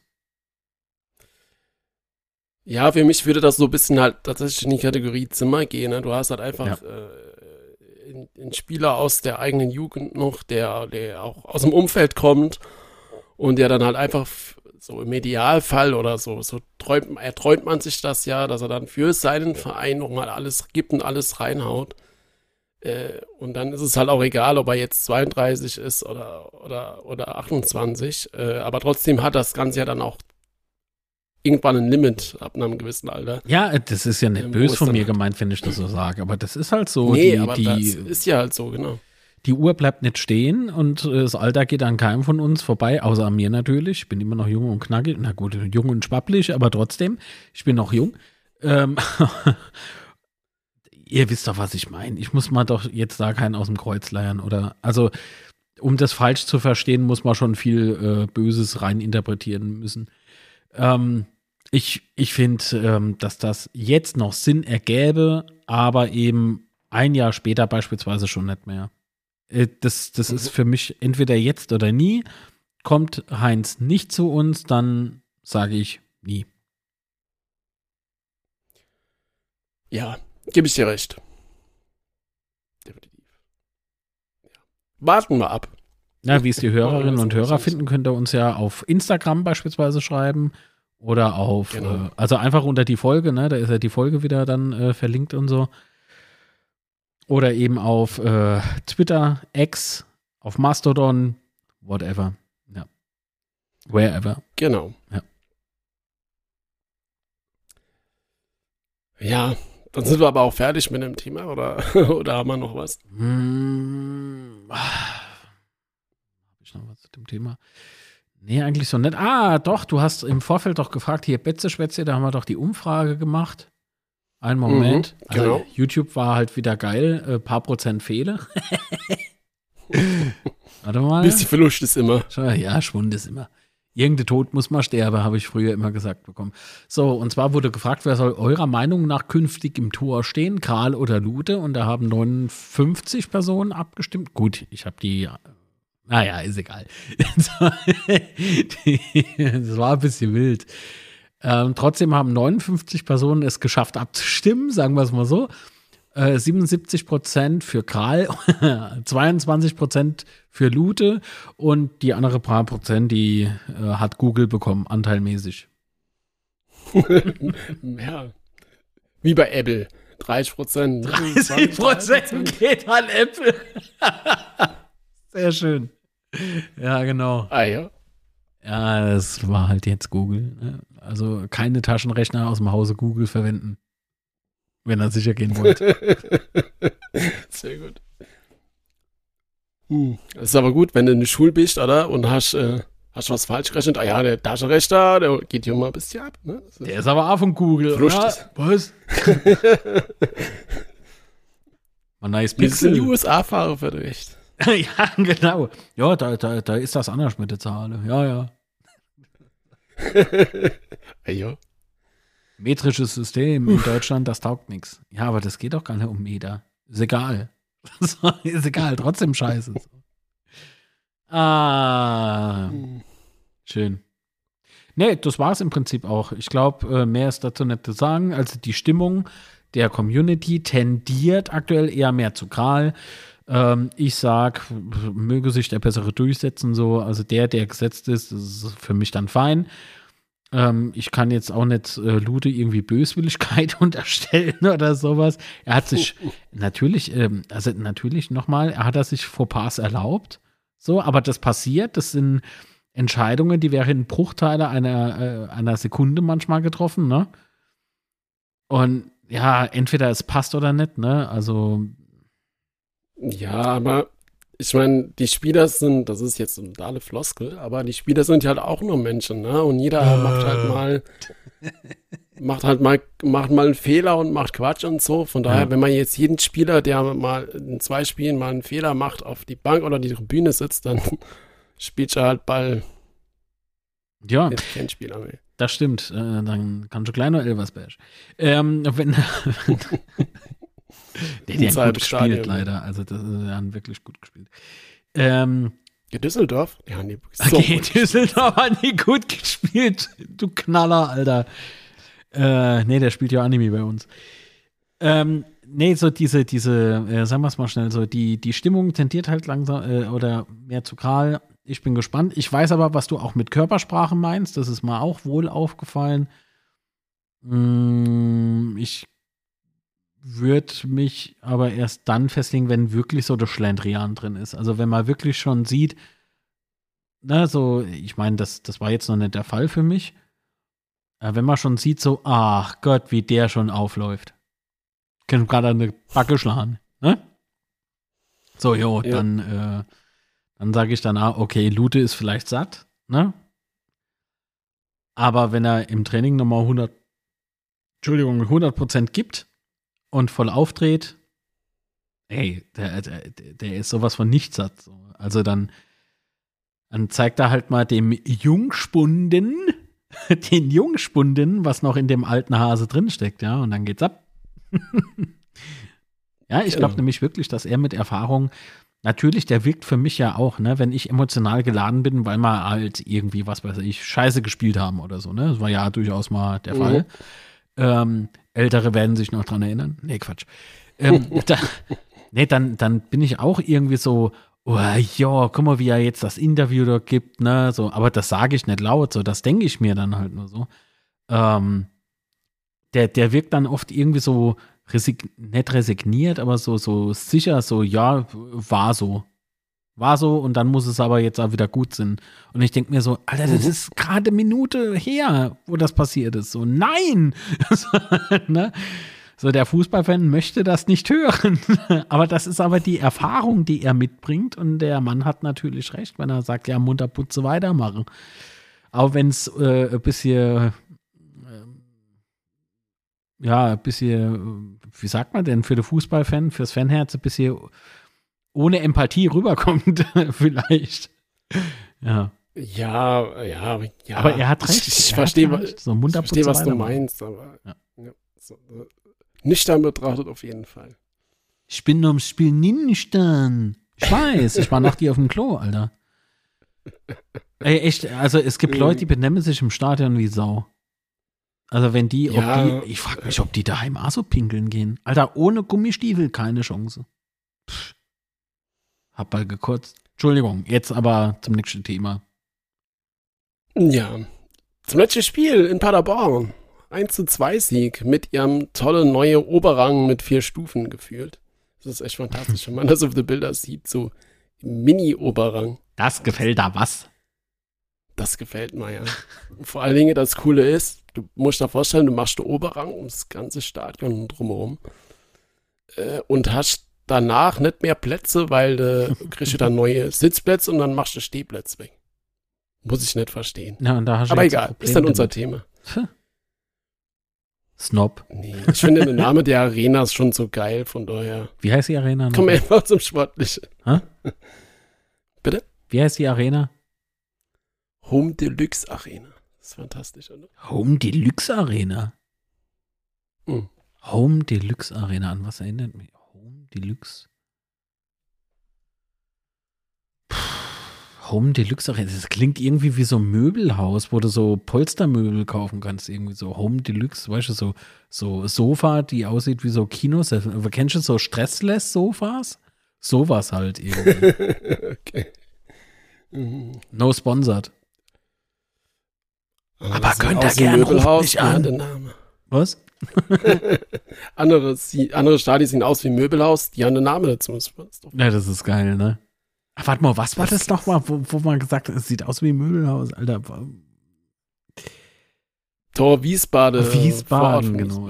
Ja, für mich würde das so ein bisschen halt tatsächlich in die Kategorie Zimmer gehen. Ne? Du hast halt einfach ja. äh, einen Spieler aus der eigenen Jugend noch, der, der auch aus dem Umfeld kommt und der dann halt einfach so im Idealfall oder so, so träumt, erträumt man sich das ja, dass er dann für seinen Verein nochmal alles gibt und alles reinhaut. Äh, und dann ist es halt auch egal, ob er jetzt 32 ist oder, oder, oder 28. Äh, aber trotzdem hat das Ganze ja dann auch irgendwann ein Limit ab einem gewissen Alter. Ja, das ist ja nicht ähm, böse von mir gemeint, wenn ich das so sage, aber das ist halt so. Nee, die, aber die, das ist ja halt so, genau die Uhr bleibt nicht stehen und äh, das Alter geht an keinem von uns vorbei, außer an mir natürlich. Ich bin immer noch jung und knackig. Na gut, jung und schwapplich, aber trotzdem, ich bin noch jung. Ähm, (laughs) ihr wisst doch, was ich meine. Ich muss mal doch jetzt da keinen aus dem Kreuz leiern oder, also, um das falsch zu verstehen, muss man schon viel äh, Böses reininterpretieren müssen. Ähm, ich ich finde, ähm, dass das jetzt noch Sinn ergäbe, aber eben ein Jahr später beispielsweise schon nicht mehr. Äh, das, das ist für mich entweder jetzt oder nie. Kommt Heinz nicht zu uns, dann sage ich nie. Ja, gebe ich dir recht. Definitiv. Ja. Warten wir ab. Ja, wie es die (laughs) Hörerinnen und Hörer finden, könnt ihr uns ja auf Instagram beispielsweise schreiben oder auf, genau. äh, also einfach unter die Folge, ne? Da ist ja die Folge wieder dann äh, verlinkt und so. Oder eben auf äh, Twitter, X, auf Mastodon, whatever. Ja. Wherever. Genau. Ja. Ja, dann sind wir aber auch fertig mit dem Thema, oder, (laughs) oder haben wir noch was? Hm, Habe ich noch was zu dem Thema? Nee, eigentlich so nicht. Ah, doch, du hast im Vorfeld doch gefragt, hier Betze Schwätze, da haben wir doch die Umfrage gemacht. Ein Moment. Mhm, genau. Also YouTube war halt wieder geil. Ein äh, paar Prozent Fehler. (laughs) Warte mal. Bisschen Verlust ist immer. Ja, Schwund ist immer. Irgendein Tod muss mal sterben, habe ich früher immer gesagt bekommen. So, und zwar wurde gefragt, wer soll eurer Meinung nach künftig im Tor stehen, Karl oder Lute? Und da haben 59 Personen abgestimmt. Gut, ich habe die naja, ist egal. (laughs) das war ein bisschen wild. Ähm, trotzdem haben 59 Personen es geschafft abzustimmen, sagen wir es mal so. Äh, 77 Prozent für Kral, (laughs) 22 Prozent für Lute und die andere paar Prozent, die äh, hat Google bekommen, anteilmäßig. (laughs) ja. Wie bei Apple. 30 Prozent. 30 Prozent (laughs) geht an Apple. Sehr schön. Ja, genau. Ah ja. Ja, das war halt jetzt Google. Ne? Also keine Taschenrechner aus dem Hause Google verwenden, wenn er sicher gehen wollte. (laughs) Sehr gut. Hm. Das ist aber gut, wenn du in der Schule bist, oder? Und hast, äh, hast was falsch gerechnet. Ah ja, der Taschenrechner, der geht hier mal ein bisschen ab. Ne? Ist der ist aber auch von Google, oder? Was? (laughs) Mal nice Pixel. in die USA fahren für recht. (laughs) ja, genau. Ja, da, da, da ist das anders mit der Zahl. Ja, ja. (laughs) ja. Metrisches System in Deutschland, das taugt nichts. Ja, aber das geht doch gar nicht um Meter. Ist egal. (laughs) ist egal, trotzdem scheiße. Ah. Schön. Nee, das war es im Prinzip auch. Ich glaube, äh, mehr ist dazu nicht zu sagen. Also die Stimmung der Community tendiert aktuell eher mehr zu Kral. Ähm, ich sag, möge sich der Bessere durchsetzen, so. Also der, der gesetzt ist, ist für mich dann fein. Ähm, ich kann jetzt auch nicht äh, Lude irgendwie Böswilligkeit (laughs) unterstellen oder sowas. Er hat sich natürlich, ähm, also natürlich nochmal, er hat er sich Fauxpas erlaubt. So, aber das passiert, das sind Entscheidungen, die wären in Bruchteile einer, äh, einer Sekunde manchmal getroffen, ne? Und ja, entweder es passt oder nicht, ne? Also. Ja, aber ich meine, die Spieler sind, das ist jetzt eine totale Floskel, aber die Spieler sind halt auch nur Menschen, ne? Und jeder äh. macht halt mal, macht halt mal, macht mal einen Fehler und macht Quatsch und so. Von daher, ja. wenn man jetzt jeden Spieler, der mal in zwei Spielen mal einen Fehler macht, auf die Bank oder die Tribüne sitzt, dann (laughs) spielt er halt Ball. Ja. Kein Spieler mehr. Das stimmt. Äh, dann kannst du kleiner Elversberg. Ähm, wenn. (laughs) Der, der hat gut gespielt, leider. Also, das ist ja wirklich gut gespielt. Ähm, ja, Düsseldorf? Ja, nee, (laughs) so okay, Düsseldorf hat nie gut gespielt. Du Knaller, Alter. Äh, nee, der spielt ja Anime bei uns. Ähm, nee, so diese, diese, äh, sagen wir es mal schnell, so die, die Stimmung tendiert halt langsam äh, oder mehr zu Kral. Ich bin gespannt. Ich weiß aber, was du auch mit Körpersprache meinst. Das ist mir auch wohl aufgefallen. Mm, ich würde mich aber erst dann festlegen, wenn wirklich so der Schlendrian drin ist. Also wenn man wirklich schon sieht, na, so, ich meine, das, das war jetzt noch nicht der Fall für mich. Aber wenn man schon sieht, so, ach Gott, wie der schon aufläuft. Können gerade eine Backe schlagen, ne? So, jo, ja. dann, äh, dann sage ich dann, ah, okay, Lute ist vielleicht satt, ne? Aber wenn er im Training nochmal 100, Entschuldigung, 100% gibt, und voll aufdreht, ey, der, der, der ist sowas von nichts hat. Also dann, dann zeigt er halt mal dem Jungspunden, (laughs) den Jungspunden, was noch in dem alten Hase drinsteckt, ja, und dann geht's ab. (laughs) ja, ich glaube ja. nämlich wirklich, dass er mit Erfahrung, natürlich, der wirkt für mich ja auch, ne, wenn ich emotional geladen bin, weil wir halt irgendwie, was weiß ich, Scheiße gespielt haben oder so, ne, das war ja durchaus mal der mhm. Fall. Ähm, Ältere werden sich noch dran erinnern. Nee, Quatsch. Ähm, (laughs) da, nee, dann, dann bin ich auch irgendwie so, oh, ja, guck mal, wie er jetzt das Interview da gibt, ne, so, aber das sage ich nicht laut, so, das denke ich mir dann halt nur so. Ähm, der, der wirkt dann oft irgendwie so resig nicht resigniert, aber so, so sicher, so, ja, war so. War so und dann muss es aber jetzt auch wieder gut sein. Und ich denke mir so, Alter, das mhm. ist gerade Minute her, wo das passiert ist. So, nein! (laughs) ne? So, der Fußballfan möchte das nicht hören. (laughs) aber das ist aber die Erfahrung, die er mitbringt. Und der Mann hat natürlich recht, wenn er sagt, ja, Munterputze weitermachen. Auch wenn es äh, ein bisschen, äh, ja, ein bisschen, wie sagt man denn, für den Fußballfan, fürs Fanherz ein bisschen ohne Empathie rüberkommt, (laughs) vielleicht. Ja. Ja, ja, ja. Aber er hat recht. Ich, ich verstehe, so ich verstehe was du meinst, aber ja. Ja, so, äh, nüchtern betrachtet auf jeden Fall. Ich bin nur im Spiel nüchtern. Ich weiß, ich war nach dir auf dem Klo, Alter. Ey, echt, also es gibt Leute, die benennen sich im Stadion wie Sau. Also wenn die, ja, die ich frage mich, ob die daheim auch so pinkeln gehen. Alter, ohne Gummistiefel keine Chance. Pff. Hab mal gekürzt. Entschuldigung, jetzt aber zum nächsten Thema. Ja, zum letzten Spiel in Paderborn. 1 zu 2 Sieg mit ihrem tollen neuen Oberrang mit vier Stufen gefühlt. Das ist echt fantastisch, wenn man das auf den Bildern sieht, so Mini-Oberrang. Das gefällt da was? Das gefällt mir, ja. Vor allen Dingen, das Coole ist, du musst dir vorstellen, du machst den Oberrang ums ganze Stadion drumherum äh, und hast danach nicht mehr Plätze, weil du (laughs) kriegst du dann neue Sitzplätze und dann machst du Stehplätze weg. Muss ich nicht verstehen. Ja, Aber egal, ist dann unser Thema. Snob. Nee, ich finde der (laughs) Name der Arena ist schon so geil, von daher. Wie heißt die Arena? Komm einfach zum Sportlichen. Hä? (laughs) Bitte? Wie heißt die Arena? Home Deluxe Arena. Das ist fantastisch, oder? Home Deluxe Arena? Mhm. Home Deluxe Arena, an was erinnert mich? Deluxe. Home Deluxe, das klingt irgendwie wie so ein Möbelhaus, wo du so Polstermöbel kaufen kannst, irgendwie so Home Deluxe, weißt du, so, so Sofa, die aussieht wie so Kinos. Kennst du so Stressless-Sofas? Sowas halt irgendwie. (laughs) okay. No sponsored. Aber, Aber könnt ihr gerne Möbelhaus, nicht an. Was? (laughs) andere, andere Stadien sehen aus wie Möbelhaus, die haben einen Namen dazu. Ja, das ist geil, ne? Ach, warte mal, was war das nochmal, wo, wo man gesagt hat, es sieht aus wie Möbelhaus, Alter. Tor Wiesbaden. Wiesbaden, genau.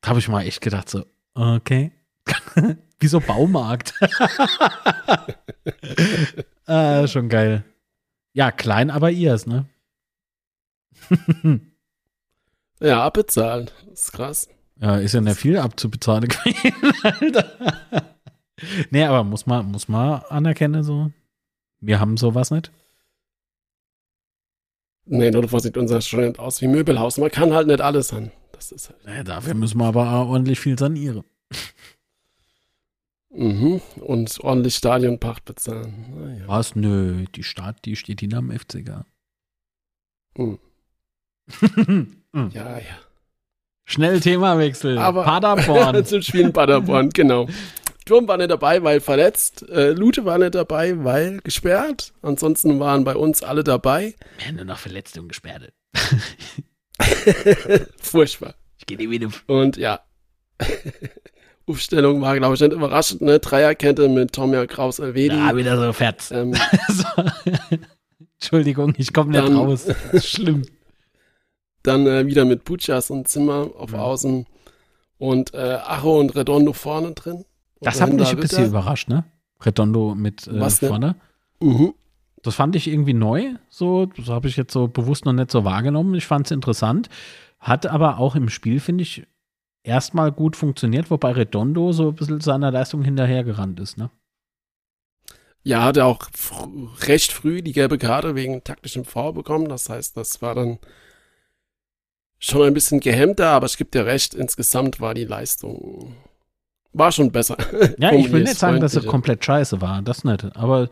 Da habe ich mal echt gedacht, so, okay. (laughs) wie so Baumarkt. äh, (laughs) schon geil. Ja, klein, aber ihr ist, ne? Ja, abbezahlen. Das ist krass. Ja, ist ja nicht viel abzubezahlen gewesen, (laughs) Alter. nee, aber muss man, muss man anerkennen, so. Wir haben sowas nicht. Nee, nur was sieht unser Student aus wie Möbelhaus. Man kann halt nicht alles an. Das ist halt. Ja, dafür müssen wir aber ordentlich viel sanieren. (laughs) Mhm. Und ordentlich Stadionpacht bezahlen. Naja. Was? Nö, die Stadt, die steht hinter dem FCK. Mhm. (laughs) ja, ja. Schnell Themawechsel. Aber Paderborn. (laughs) zum Spielen Paderborn, genau. Turm war nicht dabei, weil verletzt. Äh, Lute war nicht dabei, weil gesperrt. Ansonsten waren bei uns alle dabei. Ja, nur noch verletzt und gesperrt. (laughs) Furchtbar. Ich gehe wieder. Und ja. (laughs) Aufstellung war, glaube ich, nicht überraschend. Ne? Dreierkette mit Tomja Kraus Elvedi. Ja, wieder so fett. Ähm, so. Entschuldigung, ich komme nicht raus. Schlimm. Dann äh, wieder mit Butchas und Zimmer auf ja. Außen. Und äh, Acho und Redondo vorne drin. Das hat mich ein bisschen überrascht, ne? Redondo mit äh, Was vorne. Mhm. Das fand ich irgendwie neu. So, das habe ich jetzt so bewusst noch nicht so wahrgenommen. Ich fand es interessant. Hat aber auch im Spiel, finde ich, erstmal gut funktioniert, wobei Redondo so ein bisschen seiner Leistung hinterhergerannt ist, ne? Ja, hat er auch fr recht früh die gelbe Karte wegen taktischem Foul bekommen. Das heißt, das war dann schon ein bisschen gehemmter, aber ich gebe dir recht, insgesamt war die Leistung war schon besser. (laughs) Ja, ich will nicht sagen, dass es komplett scheiße war, das nicht. Aber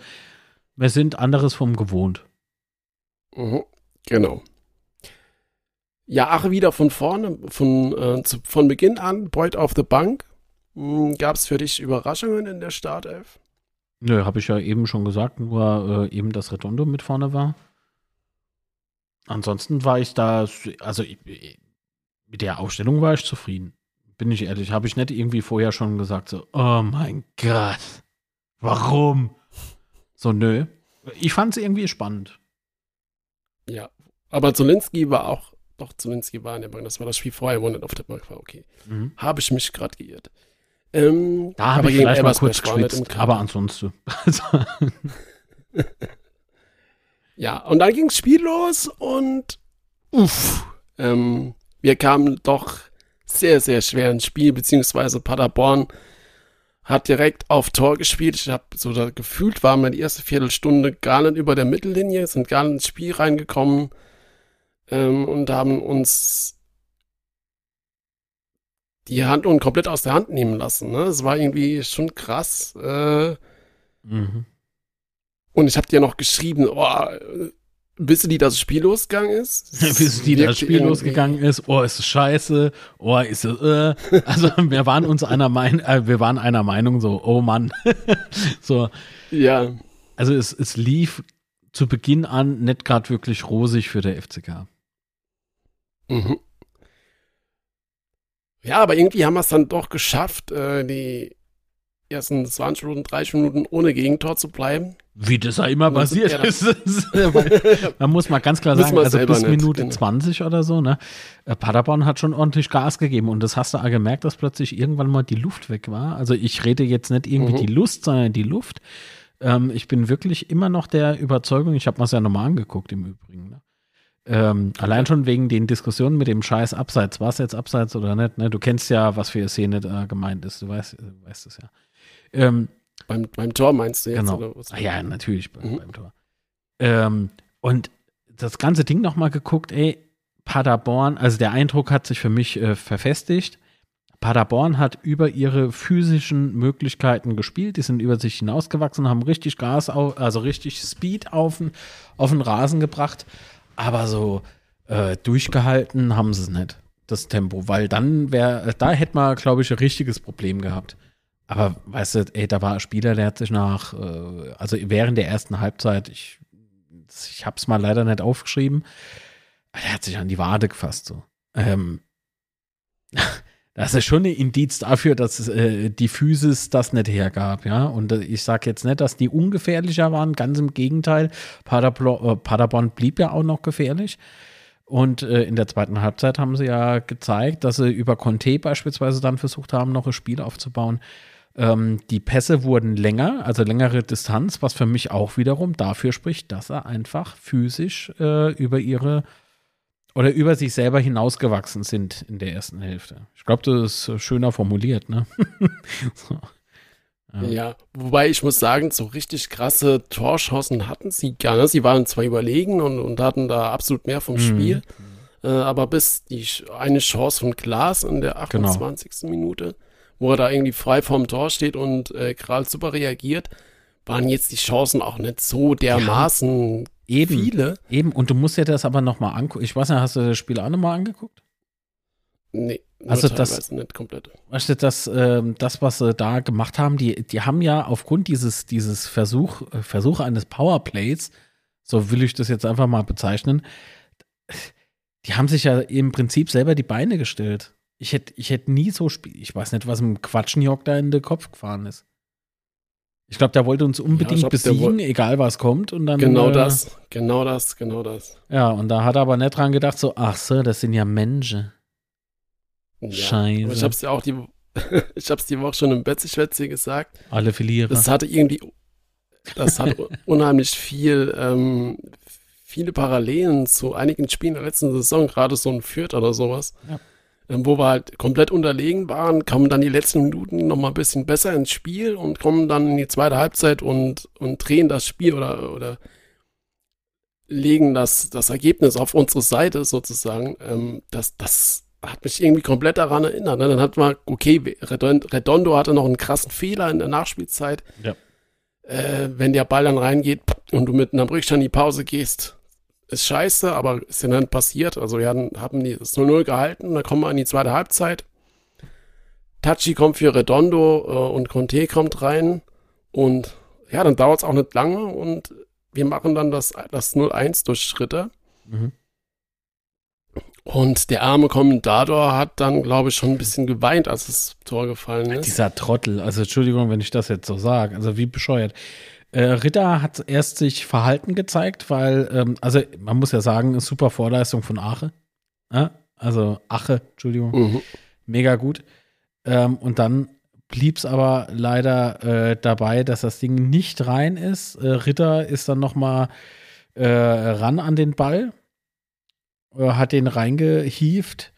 wir sind anderes vom gewohnt. Mhm, genau. Ja, ach, wieder von vorne, von, äh, zu, von Beginn an, Beut auf the Bank. Hm, Gab es für dich Überraschungen in der Startelf? Nö, habe ich ja eben schon gesagt, nur äh, eben, dass Redondo mit vorne war. Ansonsten war ich da, also ich, mit der Aufstellung war ich zufrieden. Bin ich ehrlich, habe ich nicht irgendwie vorher schon gesagt, so, oh mein Gott, warum? So, nö. Ich fand es irgendwie spannend. Ja, aber Zolinski war auch, doch, Zolinski war in der Bank, das war das Spiel vorher, wo nicht auf der Bank war, okay. Mhm. Habe ich mich gerade geirrt. Ähm, da habe ich vielleicht mal kurz geschwitzt, aber ansonsten. (laughs) ja, und dann ging das Spiel los und uff, ähm, wir kamen doch sehr, sehr schwer ins Spiel, beziehungsweise Paderborn hat direkt auf Tor gespielt. Ich habe so da gefühlt, waren wir die erste Viertelstunde gar nicht über der Mittellinie, sind gar nicht ins Spiel reingekommen ähm, und haben uns die Handlung komplett aus der Hand nehmen lassen. Ne? Das war irgendwie schon krass. Äh, mhm. Und ich habe dir noch geschrieben, oh, Wissen die, dass das Spiel losgegangen ist? (laughs) Wissen die, dass das Spiel losgegangen ist? Oh, ist es scheiße? Oh, ist es, äh. Also, (laughs) wir waren uns einer Meinung, äh, wir waren einer Meinung so, oh Mann. (laughs) so. Ja. Also, es, es lief zu Beginn an nicht gerade wirklich rosig für der FCK. Mhm. Ja, aber irgendwie haben wir es dann doch geschafft, äh, die ersten 20 Minuten, 30 Minuten ohne Gegentor zu bleiben. Wie das ja immer passiert ist. (laughs) Man muss mal ganz klar sagen, also bis Minute nicht, 20 genau. oder so, ne? Äh, Paderborn hat schon ordentlich Gas gegeben und das hast du auch gemerkt, dass plötzlich irgendwann mal die Luft weg war. Also ich rede jetzt nicht irgendwie mhm. die Lust, sondern die Luft. Ähm, ich bin wirklich immer noch der Überzeugung, ich habe mir es ja nochmal angeguckt im Übrigen, ne? Ähm, allein schon wegen den Diskussionen mit dem Scheiß Abseits, war es jetzt Abseits oder nicht, ne? Du kennst ja, was für eine Szene da gemeint ist, du weißt, du weißt es ja. Ähm, beim, beim Tor meinst du jetzt? Genau. Ah, ja, natürlich beim, mhm. beim Tor. Ähm, und das ganze Ding nochmal geguckt, ey, Paderborn, also der Eindruck hat sich für mich äh, verfestigt. Paderborn hat über ihre physischen Möglichkeiten gespielt, die sind über sich hinausgewachsen, haben richtig Gas, auf, also richtig Speed auf den, auf den Rasen gebracht, aber so äh, durchgehalten haben sie es nicht, das Tempo, weil dann wäre, da hätte man, glaube ich, ein richtiges Problem gehabt. Aber weißt du, ey, da war ein Spieler, der hat sich nach, äh, also während der ersten Halbzeit, ich, ich hab's mal leider nicht aufgeschrieben, der hat sich an die Wade gefasst, so. Ähm, (laughs) Das ist schon ein Indiz dafür, dass äh, die Physis das nicht hergab, ja. Und äh, ich sage jetzt nicht, dass die ungefährlicher waren, ganz im Gegenteil. Paderborn, äh, Paderborn blieb ja auch noch gefährlich. Und äh, in der zweiten Halbzeit haben sie ja gezeigt, dass sie über Conte beispielsweise dann versucht haben, noch ein Spiel aufzubauen. Ähm, die Pässe wurden länger, also längere Distanz, was für mich auch wiederum dafür spricht, dass er einfach physisch äh, über ihre oder über sich selber hinausgewachsen sind in der ersten Hälfte. Ich glaube, das ist schöner formuliert, ne? (laughs) so. ja. ja. wobei ich muss sagen, so richtig krasse Torchancen hatten sie gar nicht. Sie waren zwar überlegen und, und hatten da absolut mehr vom mhm. Spiel, äh, aber bis die eine Chance von Klaas in der 28. Genau. Minute, wo er da irgendwie frei vorm Tor steht und äh, Kral super reagiert, waren jetzt die Chancen auch nicht so dermaßen ja. Eben, viele. Eben, und du musst dir das aber nochmal angucken. Ich weiß nicht, hast du das Spiel auch nochmal angeguckt? Nee, also das nicht komplett. Weißt du, das, äh, das, was sie da gemacht haben, die, die haben ja aufgrund dieses, dieses Versuch, äh, Versuch eines Powerplays, so will ich das jetzt einfach mal bezeichnen, die haben sich ja im Prinzip selber die Beine gestellt. Ich hätte ich hätt nie so, ich weiß nicht, was im Quatschenjock da in den Kopf gefahren ist. Ich glaube, der wollte uns unbedingt ja, besiegen, egal was kommt. Und dann, genau äh, das, genau das, genau das. Ja, und da hat er aber nicht dran gedacht, so, ach so, das sind ja Menschen. Ja, Scheiße. Ich hab's ja auch die, (laughs) ich hab's die Woche schon im Betzi-Schwätzi gesagt. Alle Verlierer. Das hatte irgendwie, das hat (laughs) unheimlich viel, ähm, viele Parallelen zu einigen Spielen der letzten Saison, gerade so ein Fürth oder sowas. Ja. Ähm, wo wir halt komplett unterlegen waren, kommen dann die letzten Minuten nochmal ein bisschen besser ins Spiel und kommen dann in die zweite Halbzeit und, und drehen das Spiel oder, oder legen das, das Ergebnis auf unsere Seite sozusagen. Ähm, das, das hat mich irgendwie komplett daran erinnert. Ne? Dann hat man, okay, Redondo hatte noch einen krassen Fehler in der Nachspielzeit. Ja. Äh, wenn der Ball dann reingeht und du mit einem Rückstand in die Pause gehst, ist scheiße, aber ist ja dann passiert. Also wir haben, haben die das 0-0 gehalten, dann kommen wir in die zweite Halbzeit. Tachi kommt für Redondo äh, und Conte kommt rein und ja, dann dauert es auch nicht lange und wir machen dann das, das 0-1 durch Schritte. Mhm. Und der arme Kommentator hat dann, glaube ich, schon ein bisschen geweint, als das Tor gefallen ist. Dieser Trottel, also Entschuldigung, wenn ich das jetzt so sage, also wie bescheuert. Äh, Ritter hat erst sich Verhalten gezeigt, weil, ähm, also man muss ja sagen, super Vorleistung von Ache. Ja? Also Ache, Entschuldigung. Mhm. Mega gut. Ähm, und dann blieb es aber leider äh, dabei, dass das Ding nicht rein ist. Äh, Ritter ist dann noch mal äh, ran an den Ball, äh, hat den reingehieft.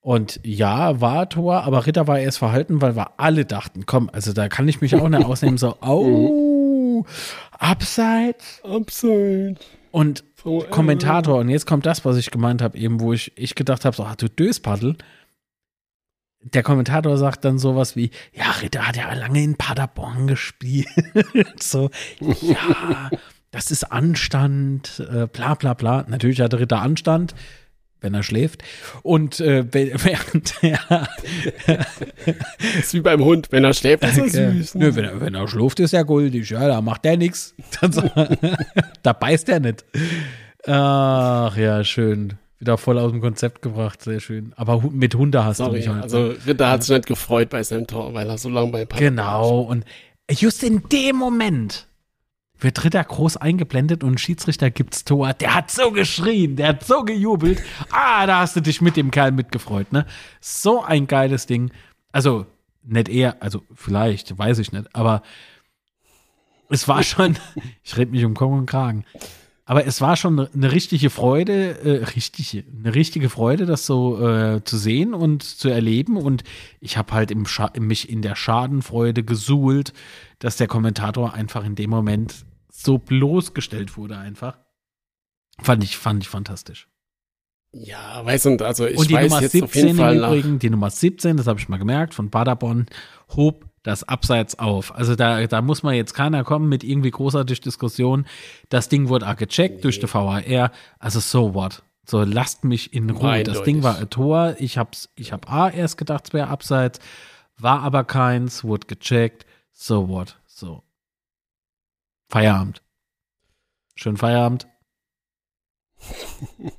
Und ja, war Tor, aber Ritter war erst verhalten, weil wir alle dachten, komm, also da kann ich mich auch nicht (laughs) ausnehmen, so, au, Abseits. Abseits. Und VR. Kommentator, und jetzt kommt das, was ich gemeint habe, eben, wo ich, ich gedacht habe, so, ah, du Döspaddel. Der Kommentator sagt dann sowas wie, ja, Ritter hat ja lange in Paderborn gespielt. (laughs) so, ja, das ist Anstand, äh, bla bla bla. Natürlich hat Ritter Anstand wenn er schläft. Und äh, (laughs) während er. ist wie beim Hund, wenn er schläft, ist er süß. Ne? Nö, wenn er, wenn er schläft, ist er goldig. Ja, da macht er nichts. (laughs) (laughs) Da beißt er nicht. Ach ja, schön. Wieder voll aus dem Konzept gebracht, sehr schön. Aber mit Hunde hast Sorry, du mich halt. Also Ritter hat sich nicht gefreut bei seinem Tor, weil er so lange bei Papa Genau, und just in dem Moment wird Ritter groß eingeblendet und Schiedsrichter gibt's Tor. Der hat so geschrien, der hat so gejubelt. Ah, da hast du dich mit dem Kerl mitgefreut, ne? So ein geiles Ding. Also, nicht eher, also vielleicht, weiß ich nicht, aber es war schon, (laughs) ich rede mich um Kong und Kragen. Aber es war schon eine richtige Freude, äh, richtige, eine richtige Freude, das so äh, zu sehen und zu erleben. Und ich habe halt im mich in der Schadenfreude gesuhlt, dass der Kommentator einfach in dem Moment so bloßgestellt wurde einfach. Fand ich, fand ich fantastisch. Ja, weiß und also ich und die weiß Nummer jetzt 17 auf jeden Fall im Übrigen, die Nummer 17, das habe ich mal gemerkt, von Paderborn, hob das Abseits auf. Also da, da muss man jetzt keiner kommen mit irgendwie großartig Diskussion. Das Ding wurde auch gecheckt nee. durch die VAR. Also so what? So, lasst mich in Ruhe. Eindeutig. Das Ding war ein Tor. Ich hab's, ich hab A erst gedacht, es wäre Abseits, war aber keins, wurde gecheckt. So what? So. Feierabend. Schönen Feierabend. (laughs)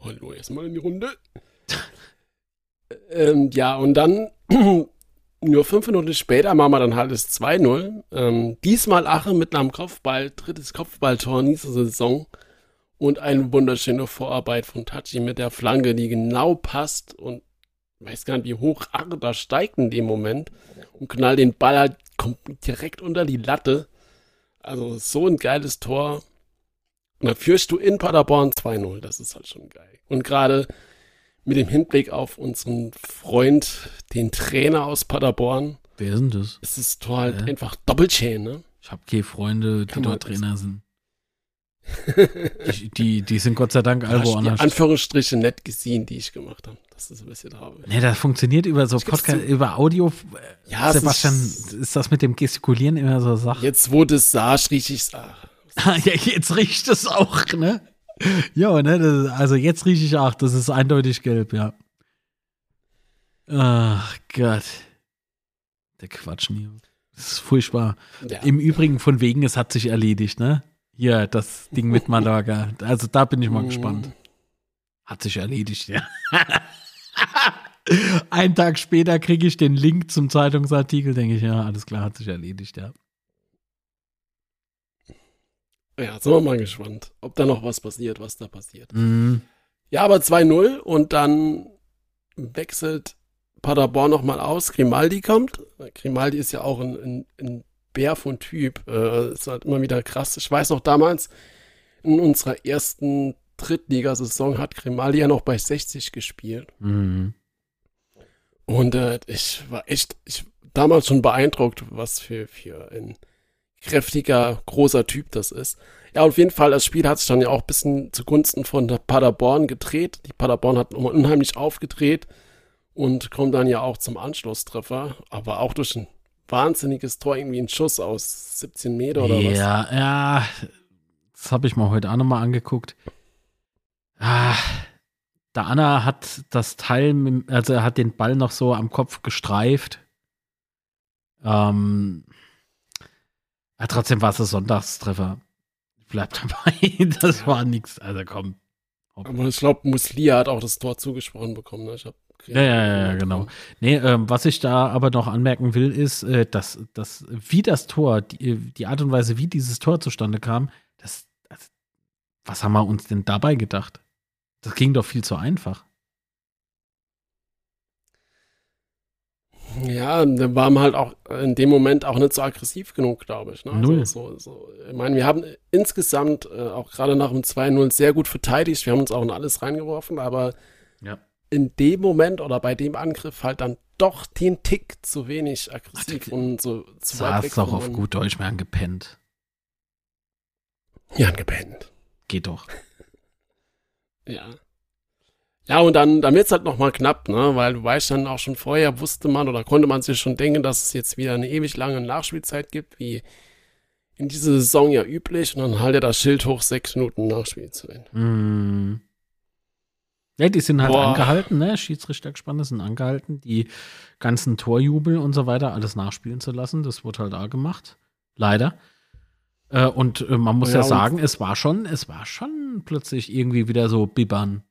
Hallo, erstmal in die Runde. Ähm, ja, und dann (clears throat) nur fünf Minuten später machen wir dann halt das 2-0. Ähm, diesmal Ache mit einem Kopfball, drittes Kopfballtor in dieser Saison. Und eine wunderschöne Vorarbeit von Tachi mit der Flanke, die genau passt und weiß gar nicht, wie hoch Ache da steigt in dem Moment und knallt den Ball halt direkt unter die Latte. Also so ein geiles Tor. Und dann führst du in Paderborn 2-0. Das ist halt schon geil. Und gerade mit dem Hinblick auf unseren Freund, den Trainer aus Paderborn. Wer ist denn das? Ist das Tor halt äh? einfach Doppelchain, ne? Ich habe keine Freunde, die dort Trainer sind. (laughs) die, die, die, sind Gott sei Dank alle woanders. Anführungsstriche nett gesehen, die ich gemacht habe. Das ist ein bisschen habe. Nee, das funktioniert über so Podcast, über Audio. Ja, Sebastian, ist, ist, das mit dem Gestikulieren immer so Sache? Jetzt, wo das sagst, riech ich es. ja, jetzt riecht es auch, ne? ja, ne? Das, also jetzt rieche ich auch, das ist eindeutig gelb, ja. Ach Gott. Der Quatsch, nie. Das ist furchtbar. Ja. Im Übrigen, von wegen, es hat sich erledigt, ne? Hier, das Ding mit Malaga. Also da bin ich mal mhm. gespannt. Hat sich erledigt, ja. (laughs) (laughs) Einen Tag später kriege ich den Link zum Zeitungsartikel, denke ich, ja, alles klar, hat sich erledigt, ja. Ja, sind wir mal gespannt, ob da noch was passiert, was da passiert. Mhm. Ja, aber 2-0 und dann wechselt Paderborn nochmal aus. Grimaldi kommt. Grimaldi ist ja auch ein, ein, ein Bär von Typ. Äh, ist halt immer wieder krass. Ich weiß noch damals, in unserer ersten Drittligasaison hat Grimaldi ja noch bei 60 gespielt. Mhm. Und äh, ich war echt, ich damals schon beeindruckt, was für, für ein kräftiger, großer Typ das ist. Ja, auf jeden Fall, das Spiel hat sich dann ja auch ein bisschen zugunsten von der Paderborn gedreht. Die Paderborn hat unheimlich aufgedreht und kommt dann ja auch zum Anschlusstreffer, aber auch durch ein wahnsinniges Tor, irgendwie ein Schuss aus 17 Meter oder ja, was. Ja, ja, das habe ich mal heute auch nochmal angeguckt. Ah, der Anna hat das Teil, also er hat den Ball noch so am Kopf gestreift. Ähm, ja, trotzdem war es ein Sonntagstreffer. Bleibt dabei, (laughs) das war nichts. Also komm. Aber ich glaube, Muslia hat auch das Tor zugesprochen bekommen. Ne? Ich habe ja, ja, ja, genau. Nee, ähm, was ich da aber noch anmerken will, ist, äh, dass, dass wie das Tor, die, die Art und Weise, wie dieses Tor zustande kam, das, das, was haben wir uns denn dabei gedacht? Das ging doch viel zu einfach. Ja, da waren wir halt auch in dem Moment auch nicht so aggressiv genug, glaube ich. Ne? Also Null. Also, so, so. Ich meine, wir haben insgesamt äh, auch gerade nach dem 2-0 sehr gut verteidigt. Wir haben uns auch in alles reingeworfen, aber ja. in dem Moment oder bei dem Angriff halt dann doch den Tick zu wenig aggressiv Ach, und so zu weit weg. doch auf gut Deutsch mehr angepennt. Ja, angepennt. Geht doch. Ja. Ja, und dann, dann wird's halt nochmal knapp, ne? Weil du weißt dann auch schon vorher, wusste man oder konnte man sich schon denken, dass es jetzt wieder eine ewig lange Nachspielzeit gibt, wie in dieser Saison ja üblich. Und dann halt er das Schild hoch, sechs Minuten Nachspielzeit. Mm. Ja, die sind halt Boah. angehalten, ne? Schiedsrichtergespanne sind angehalten, die ganzen Torjubel und so weiter alles nachspielen zu lassen. Das wurde halt auch gemacht. Leider. Äh, und äh, man muss ja, ja sagen, es war schon, es war schon plötzlich irgendwie wieder so bibbern.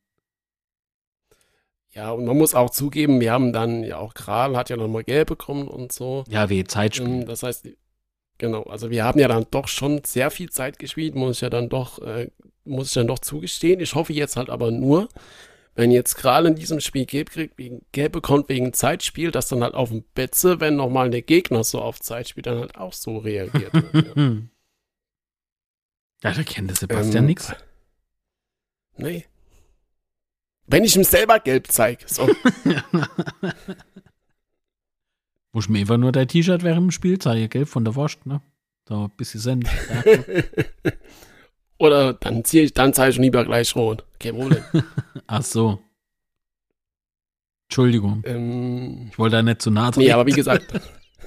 Ja, und man muss auch zugeben, wir haben dann ja auch Kral hat ja nochmal Geld bekommen und so. Ja, wie Zeitspiel. Ähm, das heißt, genau, also wir haben ja dann doch schon sehr viel Zeit gespielt, muss ich ja dann doch, äh, muss ich dann doch zugestehen. Ich hoffe jetzt halt aber nur, wenn jetzt Kral in diesem Spiel Gelb kriegt, wegen Gelb bekommt wegen Zeitspiel, dass dann halt auf dem Betze, wenn nochmal der Gegner so auf Zeitspiel dann halt auch so reagiert wird. (laughs) ja. Ja, da kennt der Sebastian ähm, nichts. Nee. Wenn ich ihm selber gelb zeige. So. (laughs) Muss mir einfach nur dein T-Shirt während dem Spiel zeigen, gelb von der Wurst, ne? So ein bisschen Send. Oder dann ziehe ich, dann zeige ich lieber gleich rot. Kein Problem. (laughs) Ach so. Entschuldigung. Ähm, ich wollte da nicht zu nahe treten. Nee, aber wie gesagt,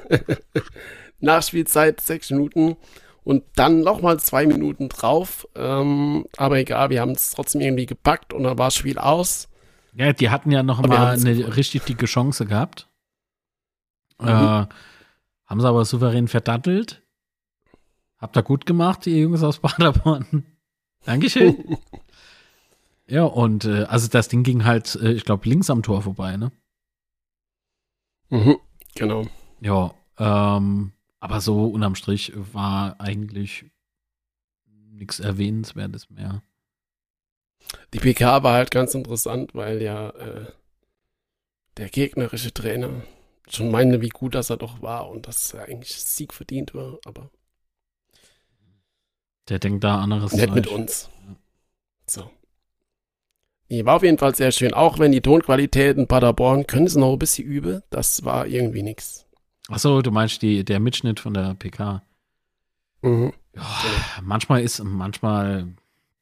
(laughs) Nachspielzeit sechs Minuten und dann nochmal zwei Minuten drauf. Ähm, aber egal, wir haben es trotzdem irgendwie gepackt und dann war das Spiel aus. Ja, die hatten ja noch mal eine gefunden. richtig dicke Chance gehabt. Mhm. Äh, haben sie aber souverän verdattelt. Habt ihr gut gemacht, die Jungs aus Paderborn. (laughs) Dankeschön. (laughs) ja, und äh, also das Ding ging halt, äh, ich glaube, links am Tor vorbei, ne? Mhm, genau. Ja, ähm, aber so unterm Strich war eigentlich nichts Erwähnenswertes mehr. Die PK war halt ganz interessant, weil ja äh, der gegnerische Trainer schon meinte, wie gut das er doch war und dass er eigentlich Sieg verdient war, aber Der denkt da anderes nicht mit uns. So. Nee, war auf jeden Fall sehr schön. Auch wenn die Tonqualität in Paderborn, können sie noch ein bisschen üben, das war irgendwie nix. Achso, du meinst die, der Mitschnitt von der PK. Mhm. Ja, manchmal ist, manchmal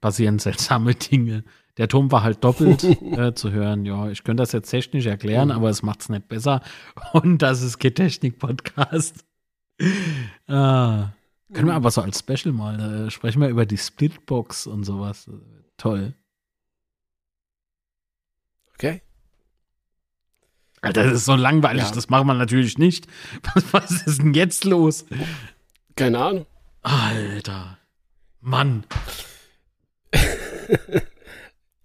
passieren seltsame Dinge. Der Ton war halt doppelt (laughs) äh, zu hören. Ja, ich könnte das jetzt technisch erklären, Mhm. aber es macht es nicht besser. (laughs) Und das ist kein Technik-Podcast. ah, können wir aber so als Special mal äh, sprechen wir über die Splitbox und sowas. Toll. Okay. Alter, das ist so langweilig, Ja. das macht man natürlich nicht. (laughs) Was, was ist denn jetzt los? Keine Ahnung. Alter. Mann. (laughs)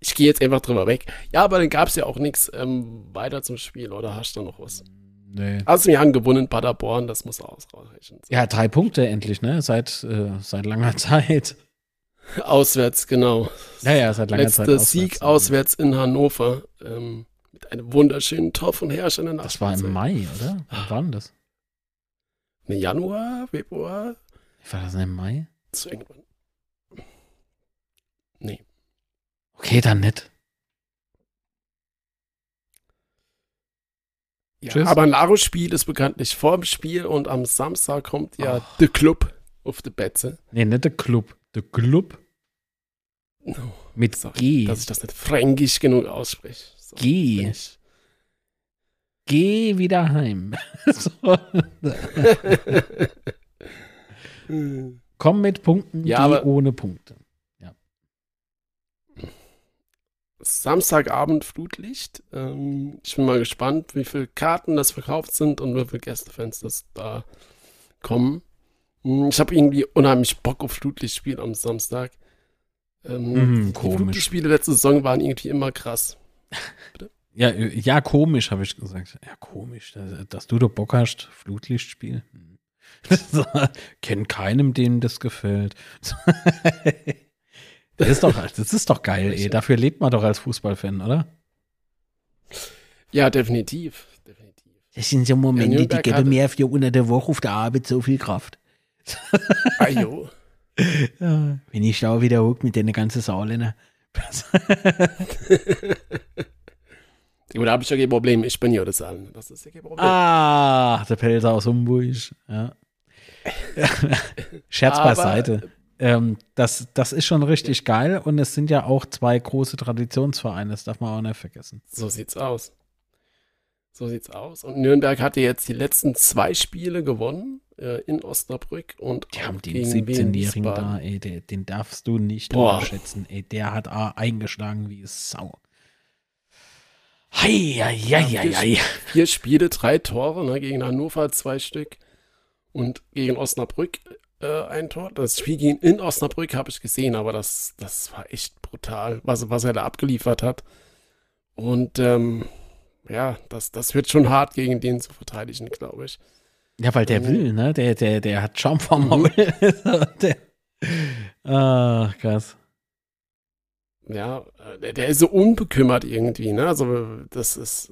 Ich gehe jetzt einfach drüber weg. Ja, aber dann gab es ja auch nichts ähm, weiter zum Spiel, oder hast du noch was? Nee. Also wir haben gewonnen, Paderborn, das muss ausreichen. Ja, drei Punkte endlich, ne? Seit, äh, seit langer (laughs) Zeit. Auswärts, genau. Ja, ja, seit langer Letzter Zeit. Sieg auswärts in Hannover. Ähm, mit einem wunderschönen Tor von Herrscher in der Das war im. Mai, oder? Wann war denn das? Nee, Januar, Februar, War das im Mai? so irgendwann. Nee. Okay, dann nicht. Ja, Tschüss. aber Laro-Spiel ist bekanntlich vor dem Spiel und am Samstag kommt ja The Club auf die Betze. Nee, nicht der Club. Der Club No, mit sorry, G. dass ich das nicht fränkisch genug ausspreche. So, G. bin ich. Geh wieder heim. (laughs) so. (laughs) Komm mit Punkten, Ja, geh aber- ohne Punkte. Samstagabend Flutlicht. Ähm, ich bin mal gespannt, wie viele Karten das verkauft sind und wie viele Gästefans das da kommen. Hm, Ich habe irgendwie unheimlich Bock auf Flutlichtspiel am Samstag. Ähm, Mhm, die. Flutlichtspiele letzte Saison waren irgendwie immer krass. Ja, äh, ja, komisch, habe ich gesagt. Ja, komisch, dass, dass du doch Bock hast, Flutlichtspiel. Hm. so, (laughs) kenn keinem, dem das gefällt. (laughs) das ist doch, das ist doch geil, ey. Dafür lebt man doch als Fußballfan, oder? Ja, definitiv. definitiv. Das sind so Momente, Ja, Nürnberg hatte- mir für unter der Woche auf der Arbeit so viel Kraft. Ajo. (laughs) Ja, wenn ich da wieder hock mit den ganzen Saarländer. Gut, da habe ich ja kein Problem. Ich bin ja das Allen. Das ist ja kein Problem. ah, der Pelzer aus Humburg. Ja. (laughs) Scherz Aber- beiseite. Ähm, das, das ist schon richtig geil und es sind ja auch zwei große Traditionsvereine, das darf man auch nicht vergessen. So sieht's aus. So sieht's aus. Und Nürnberg hatte jetzt die letzten zwei Spiele gewonnen äh, in Osnabrück und Die haben den gegen Wien 17-Jährigen Wiesbaden. da, ey, der, den darfst du nicht Boah. unterschätzen. Ey, der hat A eingeschlagen wie Sau. Hei, hei, hei, hei, hei. Vier Spiele, drei Tore, ne, gegen Hannover zwei Stück und gegen Osnabrück äh, ein Tor. Das Spiel gegen in Osnabrück habe ich gesehen, aber das, das war echt brutal, was, was er da abgeliefert hat. Und ähm, ja, das, das wird schon hart gegen den zu verteidigen, glaube ich. Ja, weil der Mhm. will, ne? Der, der, der hat Schaum vom Maul. (laughs) der, ah, krass. Ja, der, der ist so unbekümmert irgendwie, ne? Also das ist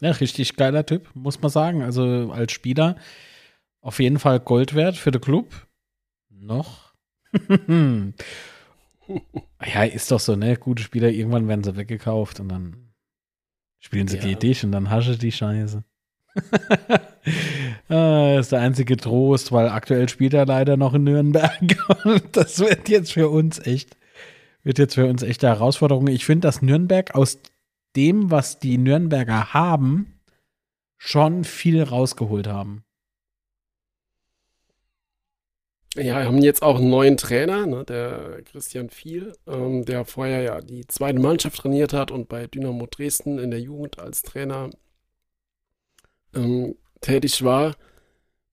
Ja, richtig geiler Typ, muss man sagen. Also als Spieler auf jeden Fall Gold wert für den Club. Noch. (laughs) ja, ist doch so, ne? Gute Spieler, irgendwann werden sie weggekauft und dann spielen sie Ja. gegen dich und dann hasche die Scheiße. (laughs) ah, ist der einzige Trost, weil aktuell spielt er leider noch in Nürnberg. (laughs) Und das wird jetzt für uns echt, wird jetzt für uns echte Herausforderung. Ich finde, dass Nürnberg aus dem, was die Nürnberger haben, schon viel rausgeholt haben. Ja, wir haben jetzt auch einen neuen Trainer, ne, der Christian Viel, ähm, der vorher ja die zweite Mannschaft trainiert hat und bei Dynamo Dresden in der Jugend als Trainer ähm, tätig war.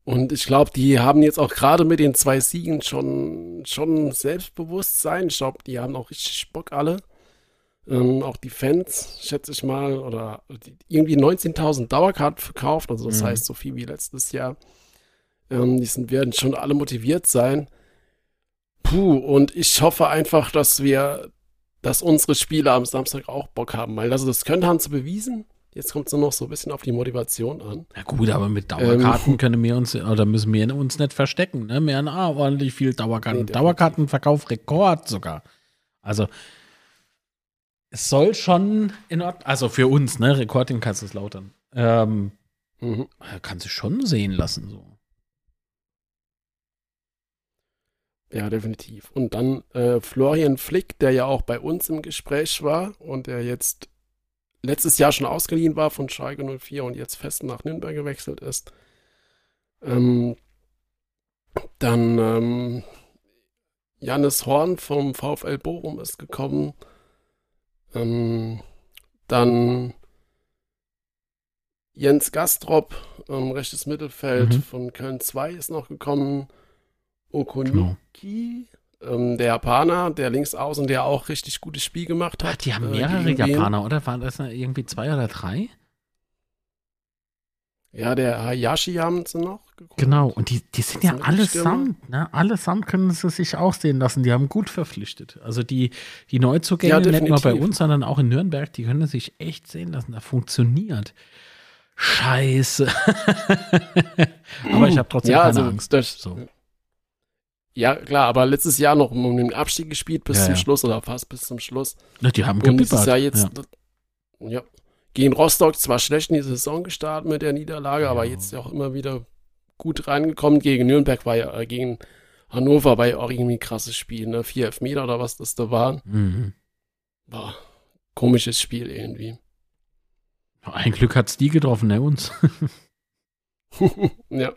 Und ich glaube, die haben jetzt auch gerade mit den zwei Siegen schon, schon Selbstbewusstsein. Ich glaube, die haben auch richtig Bock alle. Ähm, auch die Fans, schätze ich mal, oder irgendwie 19.000 Dauerkarten verkauft, also das Mhm. heißt so viel wie letztes Jahr. Ähm, die sind, werden schon alle motiviert sein. Puh, und ich hoffe einfach, dass wir, dass unsere Spieler am Samstag auch Bock haben, weil also das können haben sie bewiesen. Jetzt kommt es nur noch so ein bisschen auf die Motivation an. Na gut, aber mit Dauerkarten können wir uns, oder müssen wir uns nicht verstecken, ne? Wir haben ah, ordentlich viel Dauerkarten. Nee. Dauerkartenverkauf Rekord sogar. Also, es soll schon in Ordnung, also für uns, ne? Rekord in Kaiserslautern. Ähm, Mhm. kann sich schon sehen lassen, so. Ja, definitiv. Und dann äh, Florian Flick, der ja auch bei uns im Gespräch war und der jetzt letztes Jahr schon ausgeliehen war von Schalke 04 und jetzt fest nach Nürnberg gewechselt ist. Ähm, dann ähm, Jannis Horn vom VfL Bochum ist gekommen. Ähm, dann Jens Gastrop, ähm, rechtes Mittelfeld Mhm. von Köln 2 ist noch gekommen. Okonuki, Genau. ähm, der Japaner, der links außen, der auch richtig gutes Spiel gemacht hat. Ach, die haben äh, mehrere Wien. Japaner, oder? Waren das irgendwie zwei oder drei? Ja, der Hayashi haben sie noch. geholt. Genau, und die, die sind Das ja sind allesamt, ne? Allesamt können sie sich auch sehen lassen. Die haben gut verpflichtet. Also die, die Neuzugänge, Ja, nicht nur bei uns, sondern auch in Nürnberg, die können sich echt sehen lassen. Da funktioniert. Scheiße. (laughs) Aber ich habe trotzdem ja, keine also Angst. Das, So. Ja, klar, aber letztes Jahr noch um den Abstieg gespielt bis Ja, zum ja. Schluss oder fast bis zum Schluss. Na, die haben Und dieses. Jahr jetzt, Ja. ja. gegen Rostock zwar schlecht in die Saison gestartet mit der Niederlage, aber Ja. jetzt auch immer wieder gut reingekommen. Gegen Nürnberg war ja, äh, gegen Hannover war ja auch irgendwie ein krasses Spiel, ne? Vier Elfmeter oder was das da waren. Mhm. War komisches Spiel irgendwie. Ein Glück hat's die getroffen, ne, uns. (laughs) ja.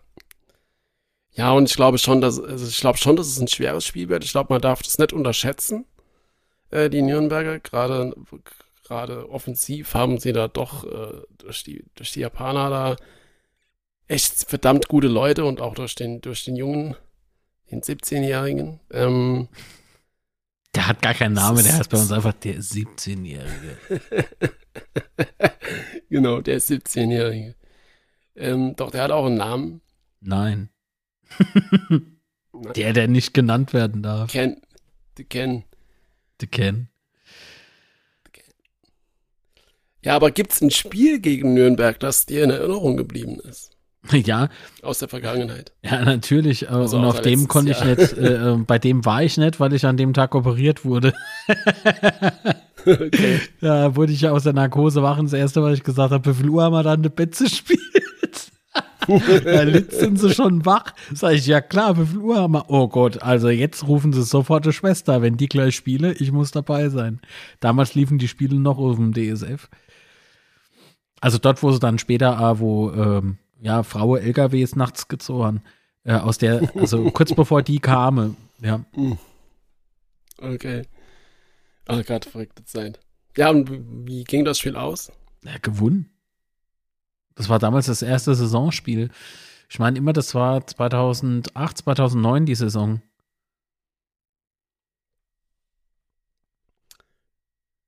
Ja, und ich glaube schon, dass also ich glaube schon, dass es ein schweres Spiel wird. Ich glaube, man darf das nicht unterschätzen. Äh, die Nürnberger gerade gerade offensiv haben sie da doch äh, durch die durch die Japaner da echt verdammt gute Leute und auch durch den durch den jungen den 17-jährigen. Ähm, Der hat gar keinen Namen, der heißt bei uns einfach der 17-Jährige. (laughs) genau, der 17-jährige. Ähm, doch, der hat auch einen Namen. Nein. Der, der nicht genannt werden darf. Ken, die Ken. Der Ken. Ja, aber gibt es ein Spiel gegen Nürnberg, das dir in Erinnerung geblieben ist? (laughs) Ja, Aus der Vergangenheit. Ja, natürlich. äh, Also und auf dem konnte ich Jahr. nicht, äh, (laughs) äh, bei dem war ich nicht, weil ich an dem Tag operiert wurde. (laughs) okay. Da wurde ich ja aus der Narkose wach. Und das erste, was ich gesagt habe, wie viel Uhr haben wir dann eine Betze spielt? Da litzen sie schon wach. Sag ich, ja klar, wie viel Uhr haben wir? Oh Gott, also jetzt rufen sie sofort die Schwester, wenn die gleich spiele, ich muss dabei sein. Damals liefen die Spiele noch auf dem DSF. Also dort, wo sie dann später, äh, wo ähm, ja, Frauen LKWs nachts gezogen haben. Äh, aus der, also kurz (laughs) bevor die kamen, ja. Okay. Oh Gott, verrückte Zeit. Ja, und wie- wie ging das Spiel aus? Ja, gewonnen. Das war damals das erste Saisonspiel. Ich meine immer, das war 2008, 2009 die Saison.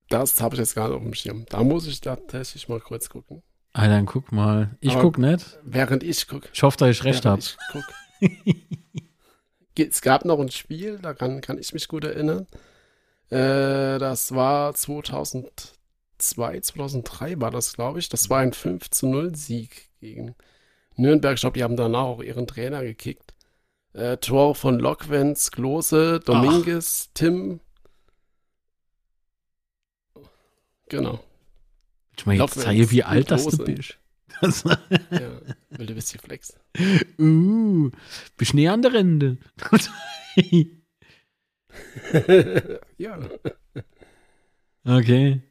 Das habe ich jetzt gerade auf dem Schirm. Da muss ich tatsächlich mal kurz gucken. Ah, dann guck mal. Ich Aber- guck nicht. Während ich gucke. Ich hoffe, dass ich recht habe. (laughs) Es gab noch ein Spiel, da kann, ich mich gut erinnern. Äh, das war 2002, 2003 war das, glaube ich. Das war ein 5 zu 0 Sieg gegen Nürnberg. Ich glaube, die haben danach auch ihren Trainer gekickt. Äh, Tor von Lokwenz, Klose, Dominguez, Tim. Genau. Ich meine, jetzt zeige, wie alt das du bist. Das, Ja, (laughs) wilde bisschen Flex. uh, bist näher an der Rinde. (laughs) (laughs) ja. okay.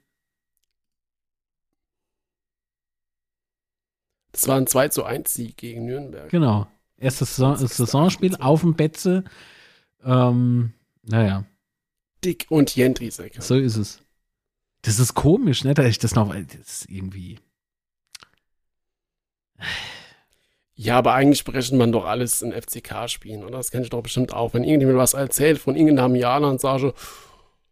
Das war ein 2 zu 1 Sieg gegen Nürnberg. Genau. Erstes Saison, 20. Saisonspiel auf dem Betze. Ähm, naja, Dick und Jendrisek. so ist es. Das ist komisch, ne? Dass ich das noch. Das ist irgendwie. Ja, aber eigentlich berechnet man doch alles in FCK-Spielen, oder? Das kenne ich doch bestimmt auch. Wenn irgendjemand was erzählt von irgendeinem Jahr, dann sage ich,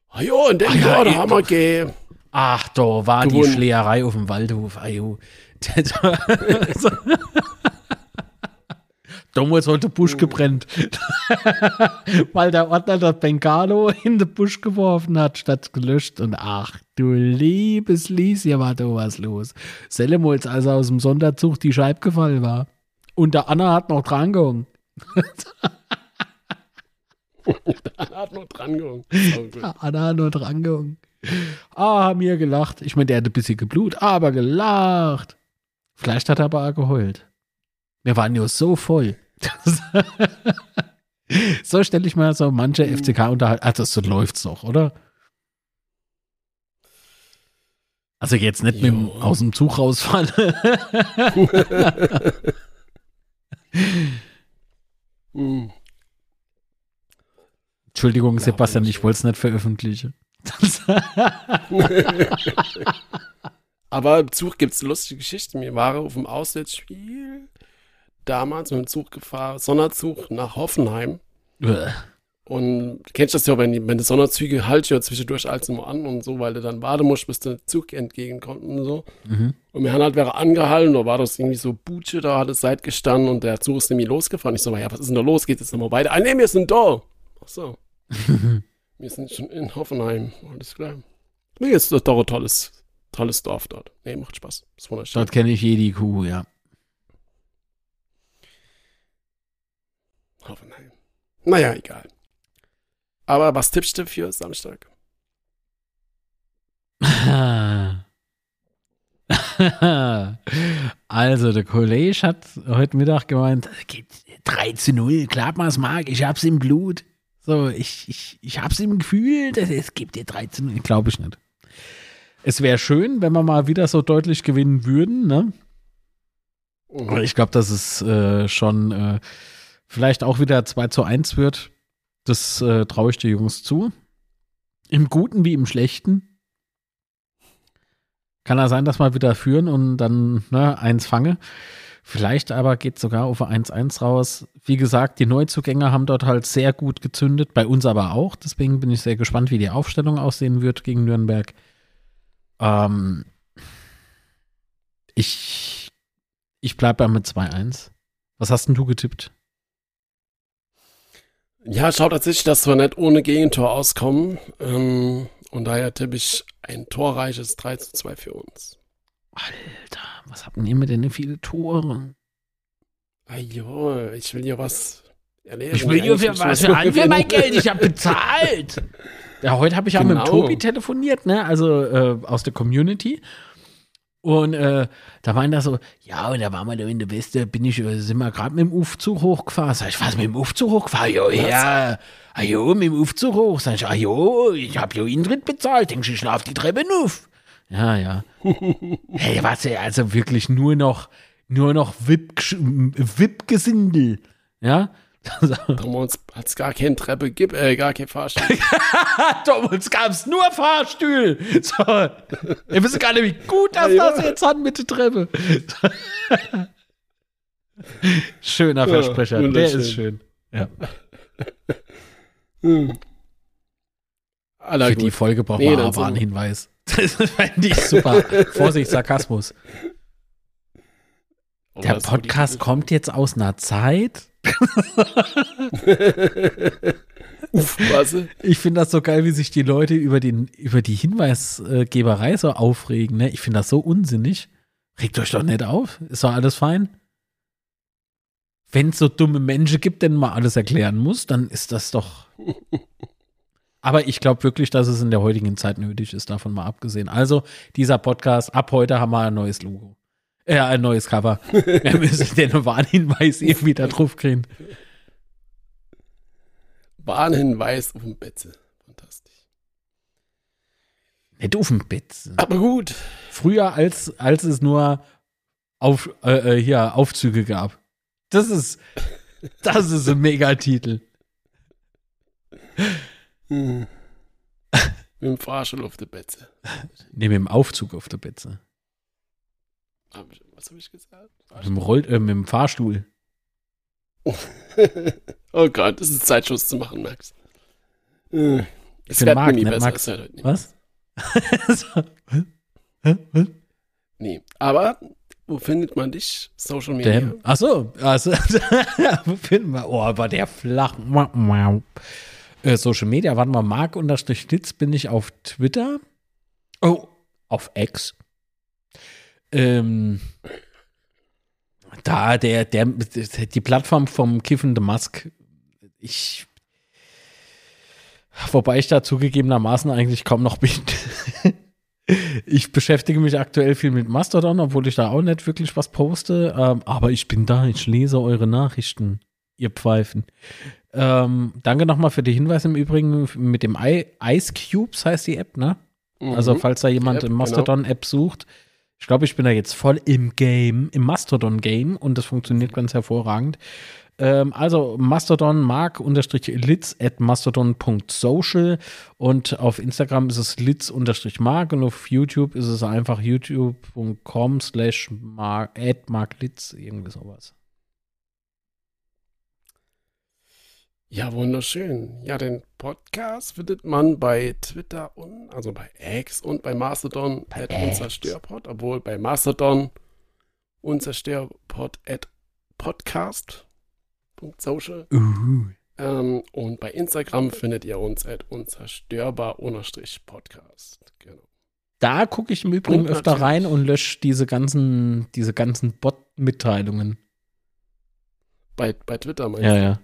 ah ja, in dem Ah ja, Jahr, da haben wir Ach, da war die Gewonnen. Schlägerei auf dem Waldhof. Ajo. (laughs) Damals hat der Busch gebrennt. (laughs) Weil der Ordner das Bengalo in den Busch geworfen hat, statt gelöscht. Und ach, du liebes Lieschen, war da was los. Sellemolz, als er aus dem Sonderzug die Scheibe gefallen war. Und der Anna hat noch dran gehangen. (laughs) Hat noch dran gehangen. Oh. Der Anna hat noch dran gehangen. Ah, haben wir gelacht. Ich meine, der hat ein bisschen geblut, aber gelacht. Vielleicht hat er aber auch geheult. Wir waren ja so voll. (laughs) so stelle ich mir so manche FCK unterhalten. Also so läuft's doch, oder? Also jetzt nicht mit dem Jo. aus dem Zug rausfallen. (laughs) Hm. Entschuldigung, Sebastian, ich wollte es nicht veröffentlichen. (laughs) Aber im Zug gibt es lustige Geschichten. Wir waren auf dem Auswärtsspiel damals mit dem Zug gefahren, Sonderzug nach Hoffenheim. Und du kennst das ja, wenn, die, wenn die Sonderzüge halten ja zwischendurch alles immer an und so, weil du dann warten musst, bis der Zug entgegenkommt und so. mhm. Und wir haben halt wäre angehalten, da war das irgendwie so Butsche, da hat es Seit gestanden und der Zug ist nämlich losgefahren. Ich so, ja, was ist denn da los? Geht jetzt nochmal weiter? Ah, nee, wir sind da. Ach so. (laughs) wir sind schon in Hoffenheim. Alles klar. Mir ist das doch ein tolles, tolles Dorf dort. Nee, macht Spaß. Ist wunderschön. Dort kenne ich jede Kuh, ja. Hoffenheim. Naja, egal. Aber was tippst du für Samstag? (laughs) Also, der Kollege hat heute Mittag gemeint, geht 3 zu 0, klappt mal mag, ich hab's im Blut. So, ich, ich, ich hab's im Gefühl, dass es gibt dir 3 zu 0. Glaube ich nicht. Es wäre schön, wenn wir mal wieder so deutlich gewinnen würden, ne? Aber ich glaube, dass es äh, schon äh, vielleicht auch wieder 2 zu 1 wird. Das äh, traue ich den Jungs zu. Im Guten wie im Schlechten. Kann ja sein, dass wir wieder führen und dann ne, eins fange. Vielleicht aber geht sogar auf ein 1-1 raus. Wie gesagt, die Neuzugänge haben dort halt sehr gut gezündet, bei uns aber auch. Deswegen bin ich sehr gespannt, wie die Aufstellung aussehen wird gegen Nürnberg. Ähm, ich ich bleibe mit 2-1. Was hast denn du getippt? Ja, schau tatsächlich, dass wir nicht ohne Gegentor auskommen. Ähm, und daher tippe ich ein torreiches 3 zu 2 für uns. Alter, was habt ihr mit denn viele Tore? Ajo, ich will ja was erleben. Ich will dir Eigentlich für was für an für (laughs) mein. Geld. Ich habe bezahlt. Ja, heute habe ich auch mit dem Genau. Tobi telefoniert, ne? Also äh, aus der Community. Und äh, da waren da so, ja, und da waren wir da in der Weste, bin ich, äh, sind wir gerade mit dem Aufzug hochgefahren. Sag ich, was, mit dem Aufzug hochgefahren? Jo, ja, ah, jo, mit dem Aufzug hoch. Sag ich, ah, jo, ich hab jo Eintritt bezahlt. Denkst du, ich schlaf die Treppe auf? Ja, ja. (laughs) hey, was, also wirklich nur noch, nur noch VIP-Gesindel. VIP ja? Damals hat es gar keine Treppe, gibt, äh, gar kein Fahrstuhl. Damals gab es nur Fahrstuhl. So. Ihr wisst gar nicht, wie gut das Ja. das jetzt hat mit der Treppe. (laughs) Schöner Ja, Versprecher. Der wunderschön. ist schön. Ja. hm. Aller Für die gut. Folge brauchen Nee, wir aber einen Hinweis. (laughs) Das fände ich super. Vorsicht, Sarkasmus. Der Podcast kommt jetzt aus einer Zeit. (laughs) Uff, was? Ich finde das so geil, wie sich die Leute über, den, über die Hinweisgeberei so aufregen. Ne? Ich finde das so unsinnig. Regt euch doch nicht auf. Ist doch alles fein. Wenn es so dumme Menschen gibt, denen man alles erklären muss, dann ist das doch. (laughs) Aber ich glaube wirklich, dass es in der heutigen Zeit nötig ist, davon mal abgesehen. Also, dieser Podcast, ab heute haben wir ein neues Logo. Äh, ein neues Cover. (laughs) Wir müssen den Warnhinweis irgendwie da drauf kriegen. Warnhinweis auf dem Betze. Fantastisch. Nicht auf dem Bett. Aber gut. Früher, als, als es nur auf, äh, äh, hier Aufzüge gab. Das ist, das ist ein Megatitel. Hm. Mit dem Fahrstuhl auf der Betze. Ne, mit dem Aufzug auf der Betze. Ich- Was habe ich gesagt? Mit dem, Roll, äh, mit dem Fahrstuhl. (laughs) oh Gott, das ist Zeit, Schluss zu machen, Max. Äh, Es bin Marc, nicht besser. Max. nie Was? (laughs) Nee. Aber wo findet man dich? Social Media? Damn. Ach so, also, (laughs) wo finden wir? Oh, aber der flach. Äh, Social Media, warte mal, Mark unterstrich Litz bin ich auf Twitter. Oh, auf X. Ähm, da, der, der, die Plattform vom kiffende Musk, ich, wobei ich da zugegebenermaßen eigentlich kaum noch bin. (laughs) ich beschäftige mich aktuell viel mit Mastodon, obwohl ich da auch nicht wirklich was poste, ähm, aber ich bin da, ich lese eure Nachrichten, ihr Pfeifen. Ähm, danke nochmal für die Hinweise im Übrigen mit dem I Ice Cubes heißt die App, ne? Mhm. Also falls da jemand App, im Mastodon-App sucht, ich glaube, ich bin da jetzt voll im Game, im Mastodon-Game und das funktioniert ganz hervorragend. Ähm, also Mastodon mark-litz at mastodon.social und auf Instagram ist es litz-mark und auf YouTube ist es einfach youtube.com slash marklitz, irgendwie sowas. Ja, wunderschön. Ja, den Podcast findet man bei Twitter und, also bei X und bei Mastodon Bei at unzerstörpod, obwohl bei Mastodon unzerstörpod at podcast.social Uh. ähm, und bei Instagram findet ihr uns at unzerstörbar-podcast. Genau. Da gucke ich im Übrigen Und öfter natürlich- rein und lösche diese ganzen, diese ganzen Bot-Mitteilungen. Bei, bei Twitter meinst Ja, du? ja.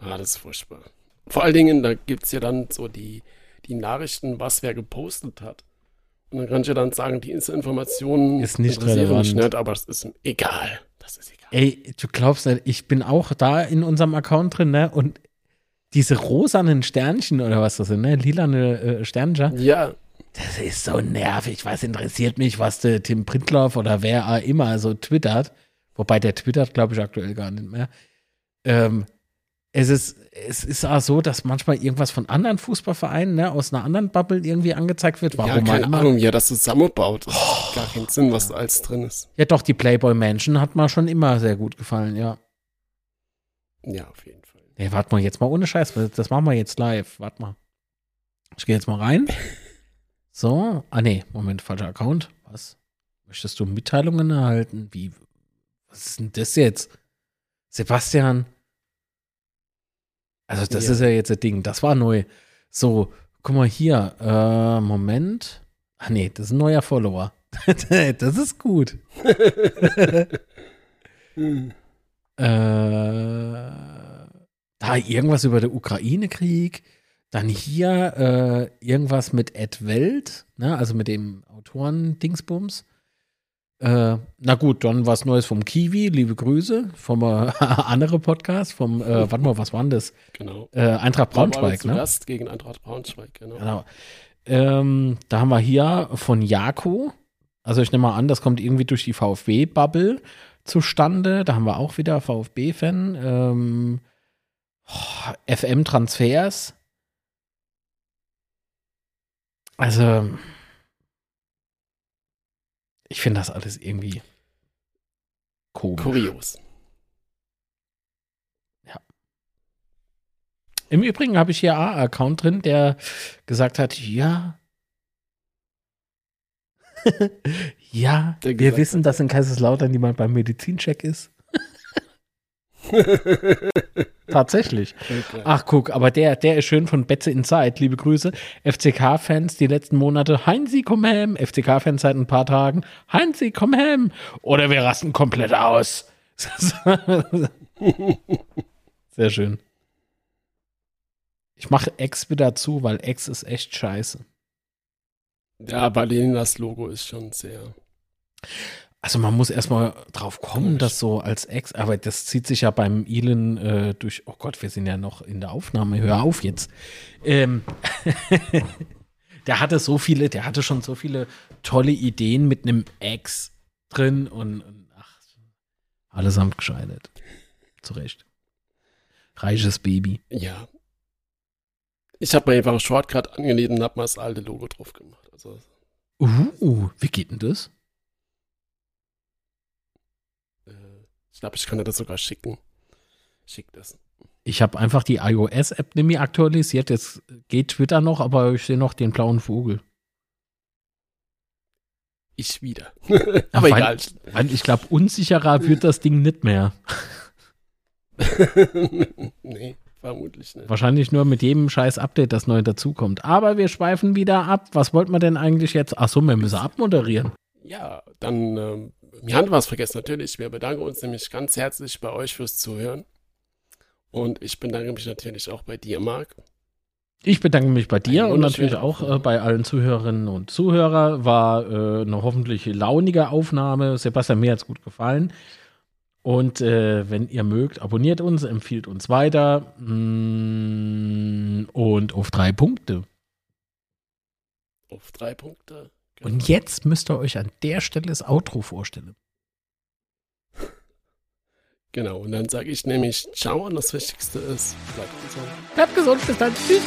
Ah, das ist furchtbar. Vor allen Dingen, da gibt es ja dann so die, die Nachrichten, was wer gepostet hat. Und dann kann ich ja dann sagen, diese Informationen Ist nicht interessieren mich relevant. nicht, aber es ist egal. Das ist egal. Ey, du glaubst nicht, ich bin auch da in unserem Account drin, ne? Und diese rosanen Sternchen oder was das sind, ne? Lilane äh, Sternchen, Ja, das ist so nervig. Was interessiert mich, was der Tim Pritloff oder wer auch immer so twittert? Wobei der twittert, glaube ich, aktuell gar nicht mehr. Ähm, es ist, es ist auch so, dass manchmal irgendwas von anderen Fußballvereinen, ne, aus einer anderen Bubble irgendwie angezeigt wird. Warum ja keine immer. Ahnung, wie er das zusammenbaut. Das macht gar keinen Sinn, was da alles drin ist. Ja, doch, die Playboy Mansion hat mir schon immer sehr gut gefallen, ja. Ja, auf jeden Fall. Nee, warte mal, jetzt mal ohne Scheiß. Das machen wir jetzt live. Warte mal. Ich gehe jetzt mal rein. (laughs) So. Ah, nee, Moment, falscher Account. Was? Möchtest du Mitteilungen erhalten? Wie? Was ist denn das jetzt? Sebastian. Also, das Ja. ist ja jetzt das Ding. Das war neu. So, guck mal hier. Äh, Moment. Ah, nee, das ist ein neuer Follower. (laughs) das ist gut. Hm. (laughs) Äh, da irgendwas über den Ukraine-Krieg, dann hier äh, irgendwas mit Ed Welt, ne, also mit dem Autoren-Dingsbums. Äh, na gut, dann was Neues vom Kiwi, liebe Grüße, vom äh, (laughs) andere Podcast, vom, äh, warte mal, was war denn das? Genau. Äh, Eintracht Braunschweig, ne? Gast gegen Eintracht Braunschweig, genau. Genau. Ähm, da haben wir hier von Jako. Also ich nehme mal an, das kommt irgendwie durch die VfB-Bubble zustande. Da haben wir auch wieder VfB-Fan. Ähm, oh, FM-Transfers. Also, ich finde das alles irgendwie komisch. Kurios. Im Übrigen habe ich hier einen Account drin, der gesagt hat, ja. (laughs) ja, wir wissen, hat, dass in Kaiserslautern jemand beim Medizincheck ist. (laughs) Tatsächlich. Okay. Ach, guck, aber der, der ist schön von Betze Inside. Liebe Grüße. FCK-Fans die letzten Monate. Heinzi, komm hem. FCK-Fans seit ein paar Tagen. Heinzi, komm hem. Oder wir rasten komplett aus. (laughs) Sehr schön. Ich mache X wieder zu, weil X ist echt scheiße. Ja, aber Leninas Logo ist schon sehr. Also man muss erstmal drauf kommen, dass so als Ex, aber das zieht sich ja beim Elon äh, durch, oh Gott, wir sind ja noch in der Aufnahme, hör auf jetzt. Ähm, (laughs) der hatte so viele, der hatte schon so viele tolle Ideen mit einem Ex drin und, und ach, allesamt gescheitert. Zu Recht. Reiches Baby. Ja. Ich habe mir einfach ein Shortcut angelegt und habe mal das alte Logo drauf gemacht. Also, Uh, wie geht denn das? Ich glaube, ich kann dir das sogar schicken. Schick das. Ich habe einfach die iOS-App nämlich aktualisiert. Jetzt geht Twitter noch, aber ich sehe noch den blauen Vogel. ich wieder. (laughs) Aber ja, egal. Weil ich glaube, unsicherer wird das Ding nicht mehr. (laughs) nee, vermutlich nicht. Wahrscheinlich nur mit jedem scheiß Update, das neu dazukommt. Aber wir schweifen wieder ab. Was wollten wir denn eigentlich jetzt? Achso, wir müssen abmoderieren. Ja, dann, ähm, wir haben was vergessen, natürlich. Wir bedanken uns nämlich ganz herzlich bei euch fürs Zuhören. Und ich bedanke mich natürlich auch bei dir, Marc. Ich bedanke mich bei dir und natürlich auch äh, bei allen Zuhörerinnen und Zuhörern. War äh, eine hoffentlich launige Aufnahme. Sebastian, mir hat es gut gefallen. Und äh, wenn ihr mögt, abonniert uns, empfiehlt uns weiter. Mm, und auf drei Punkte. Auf drei Punkte. Genau. Und jetzt müsst ihr euch an der Stelle das Outro vorstellen. Genau, und dann sage ich nämlich Ciao und das Wichtigste ist, bleibt gesund. Bleibt gesund, bis dann. Tschüss.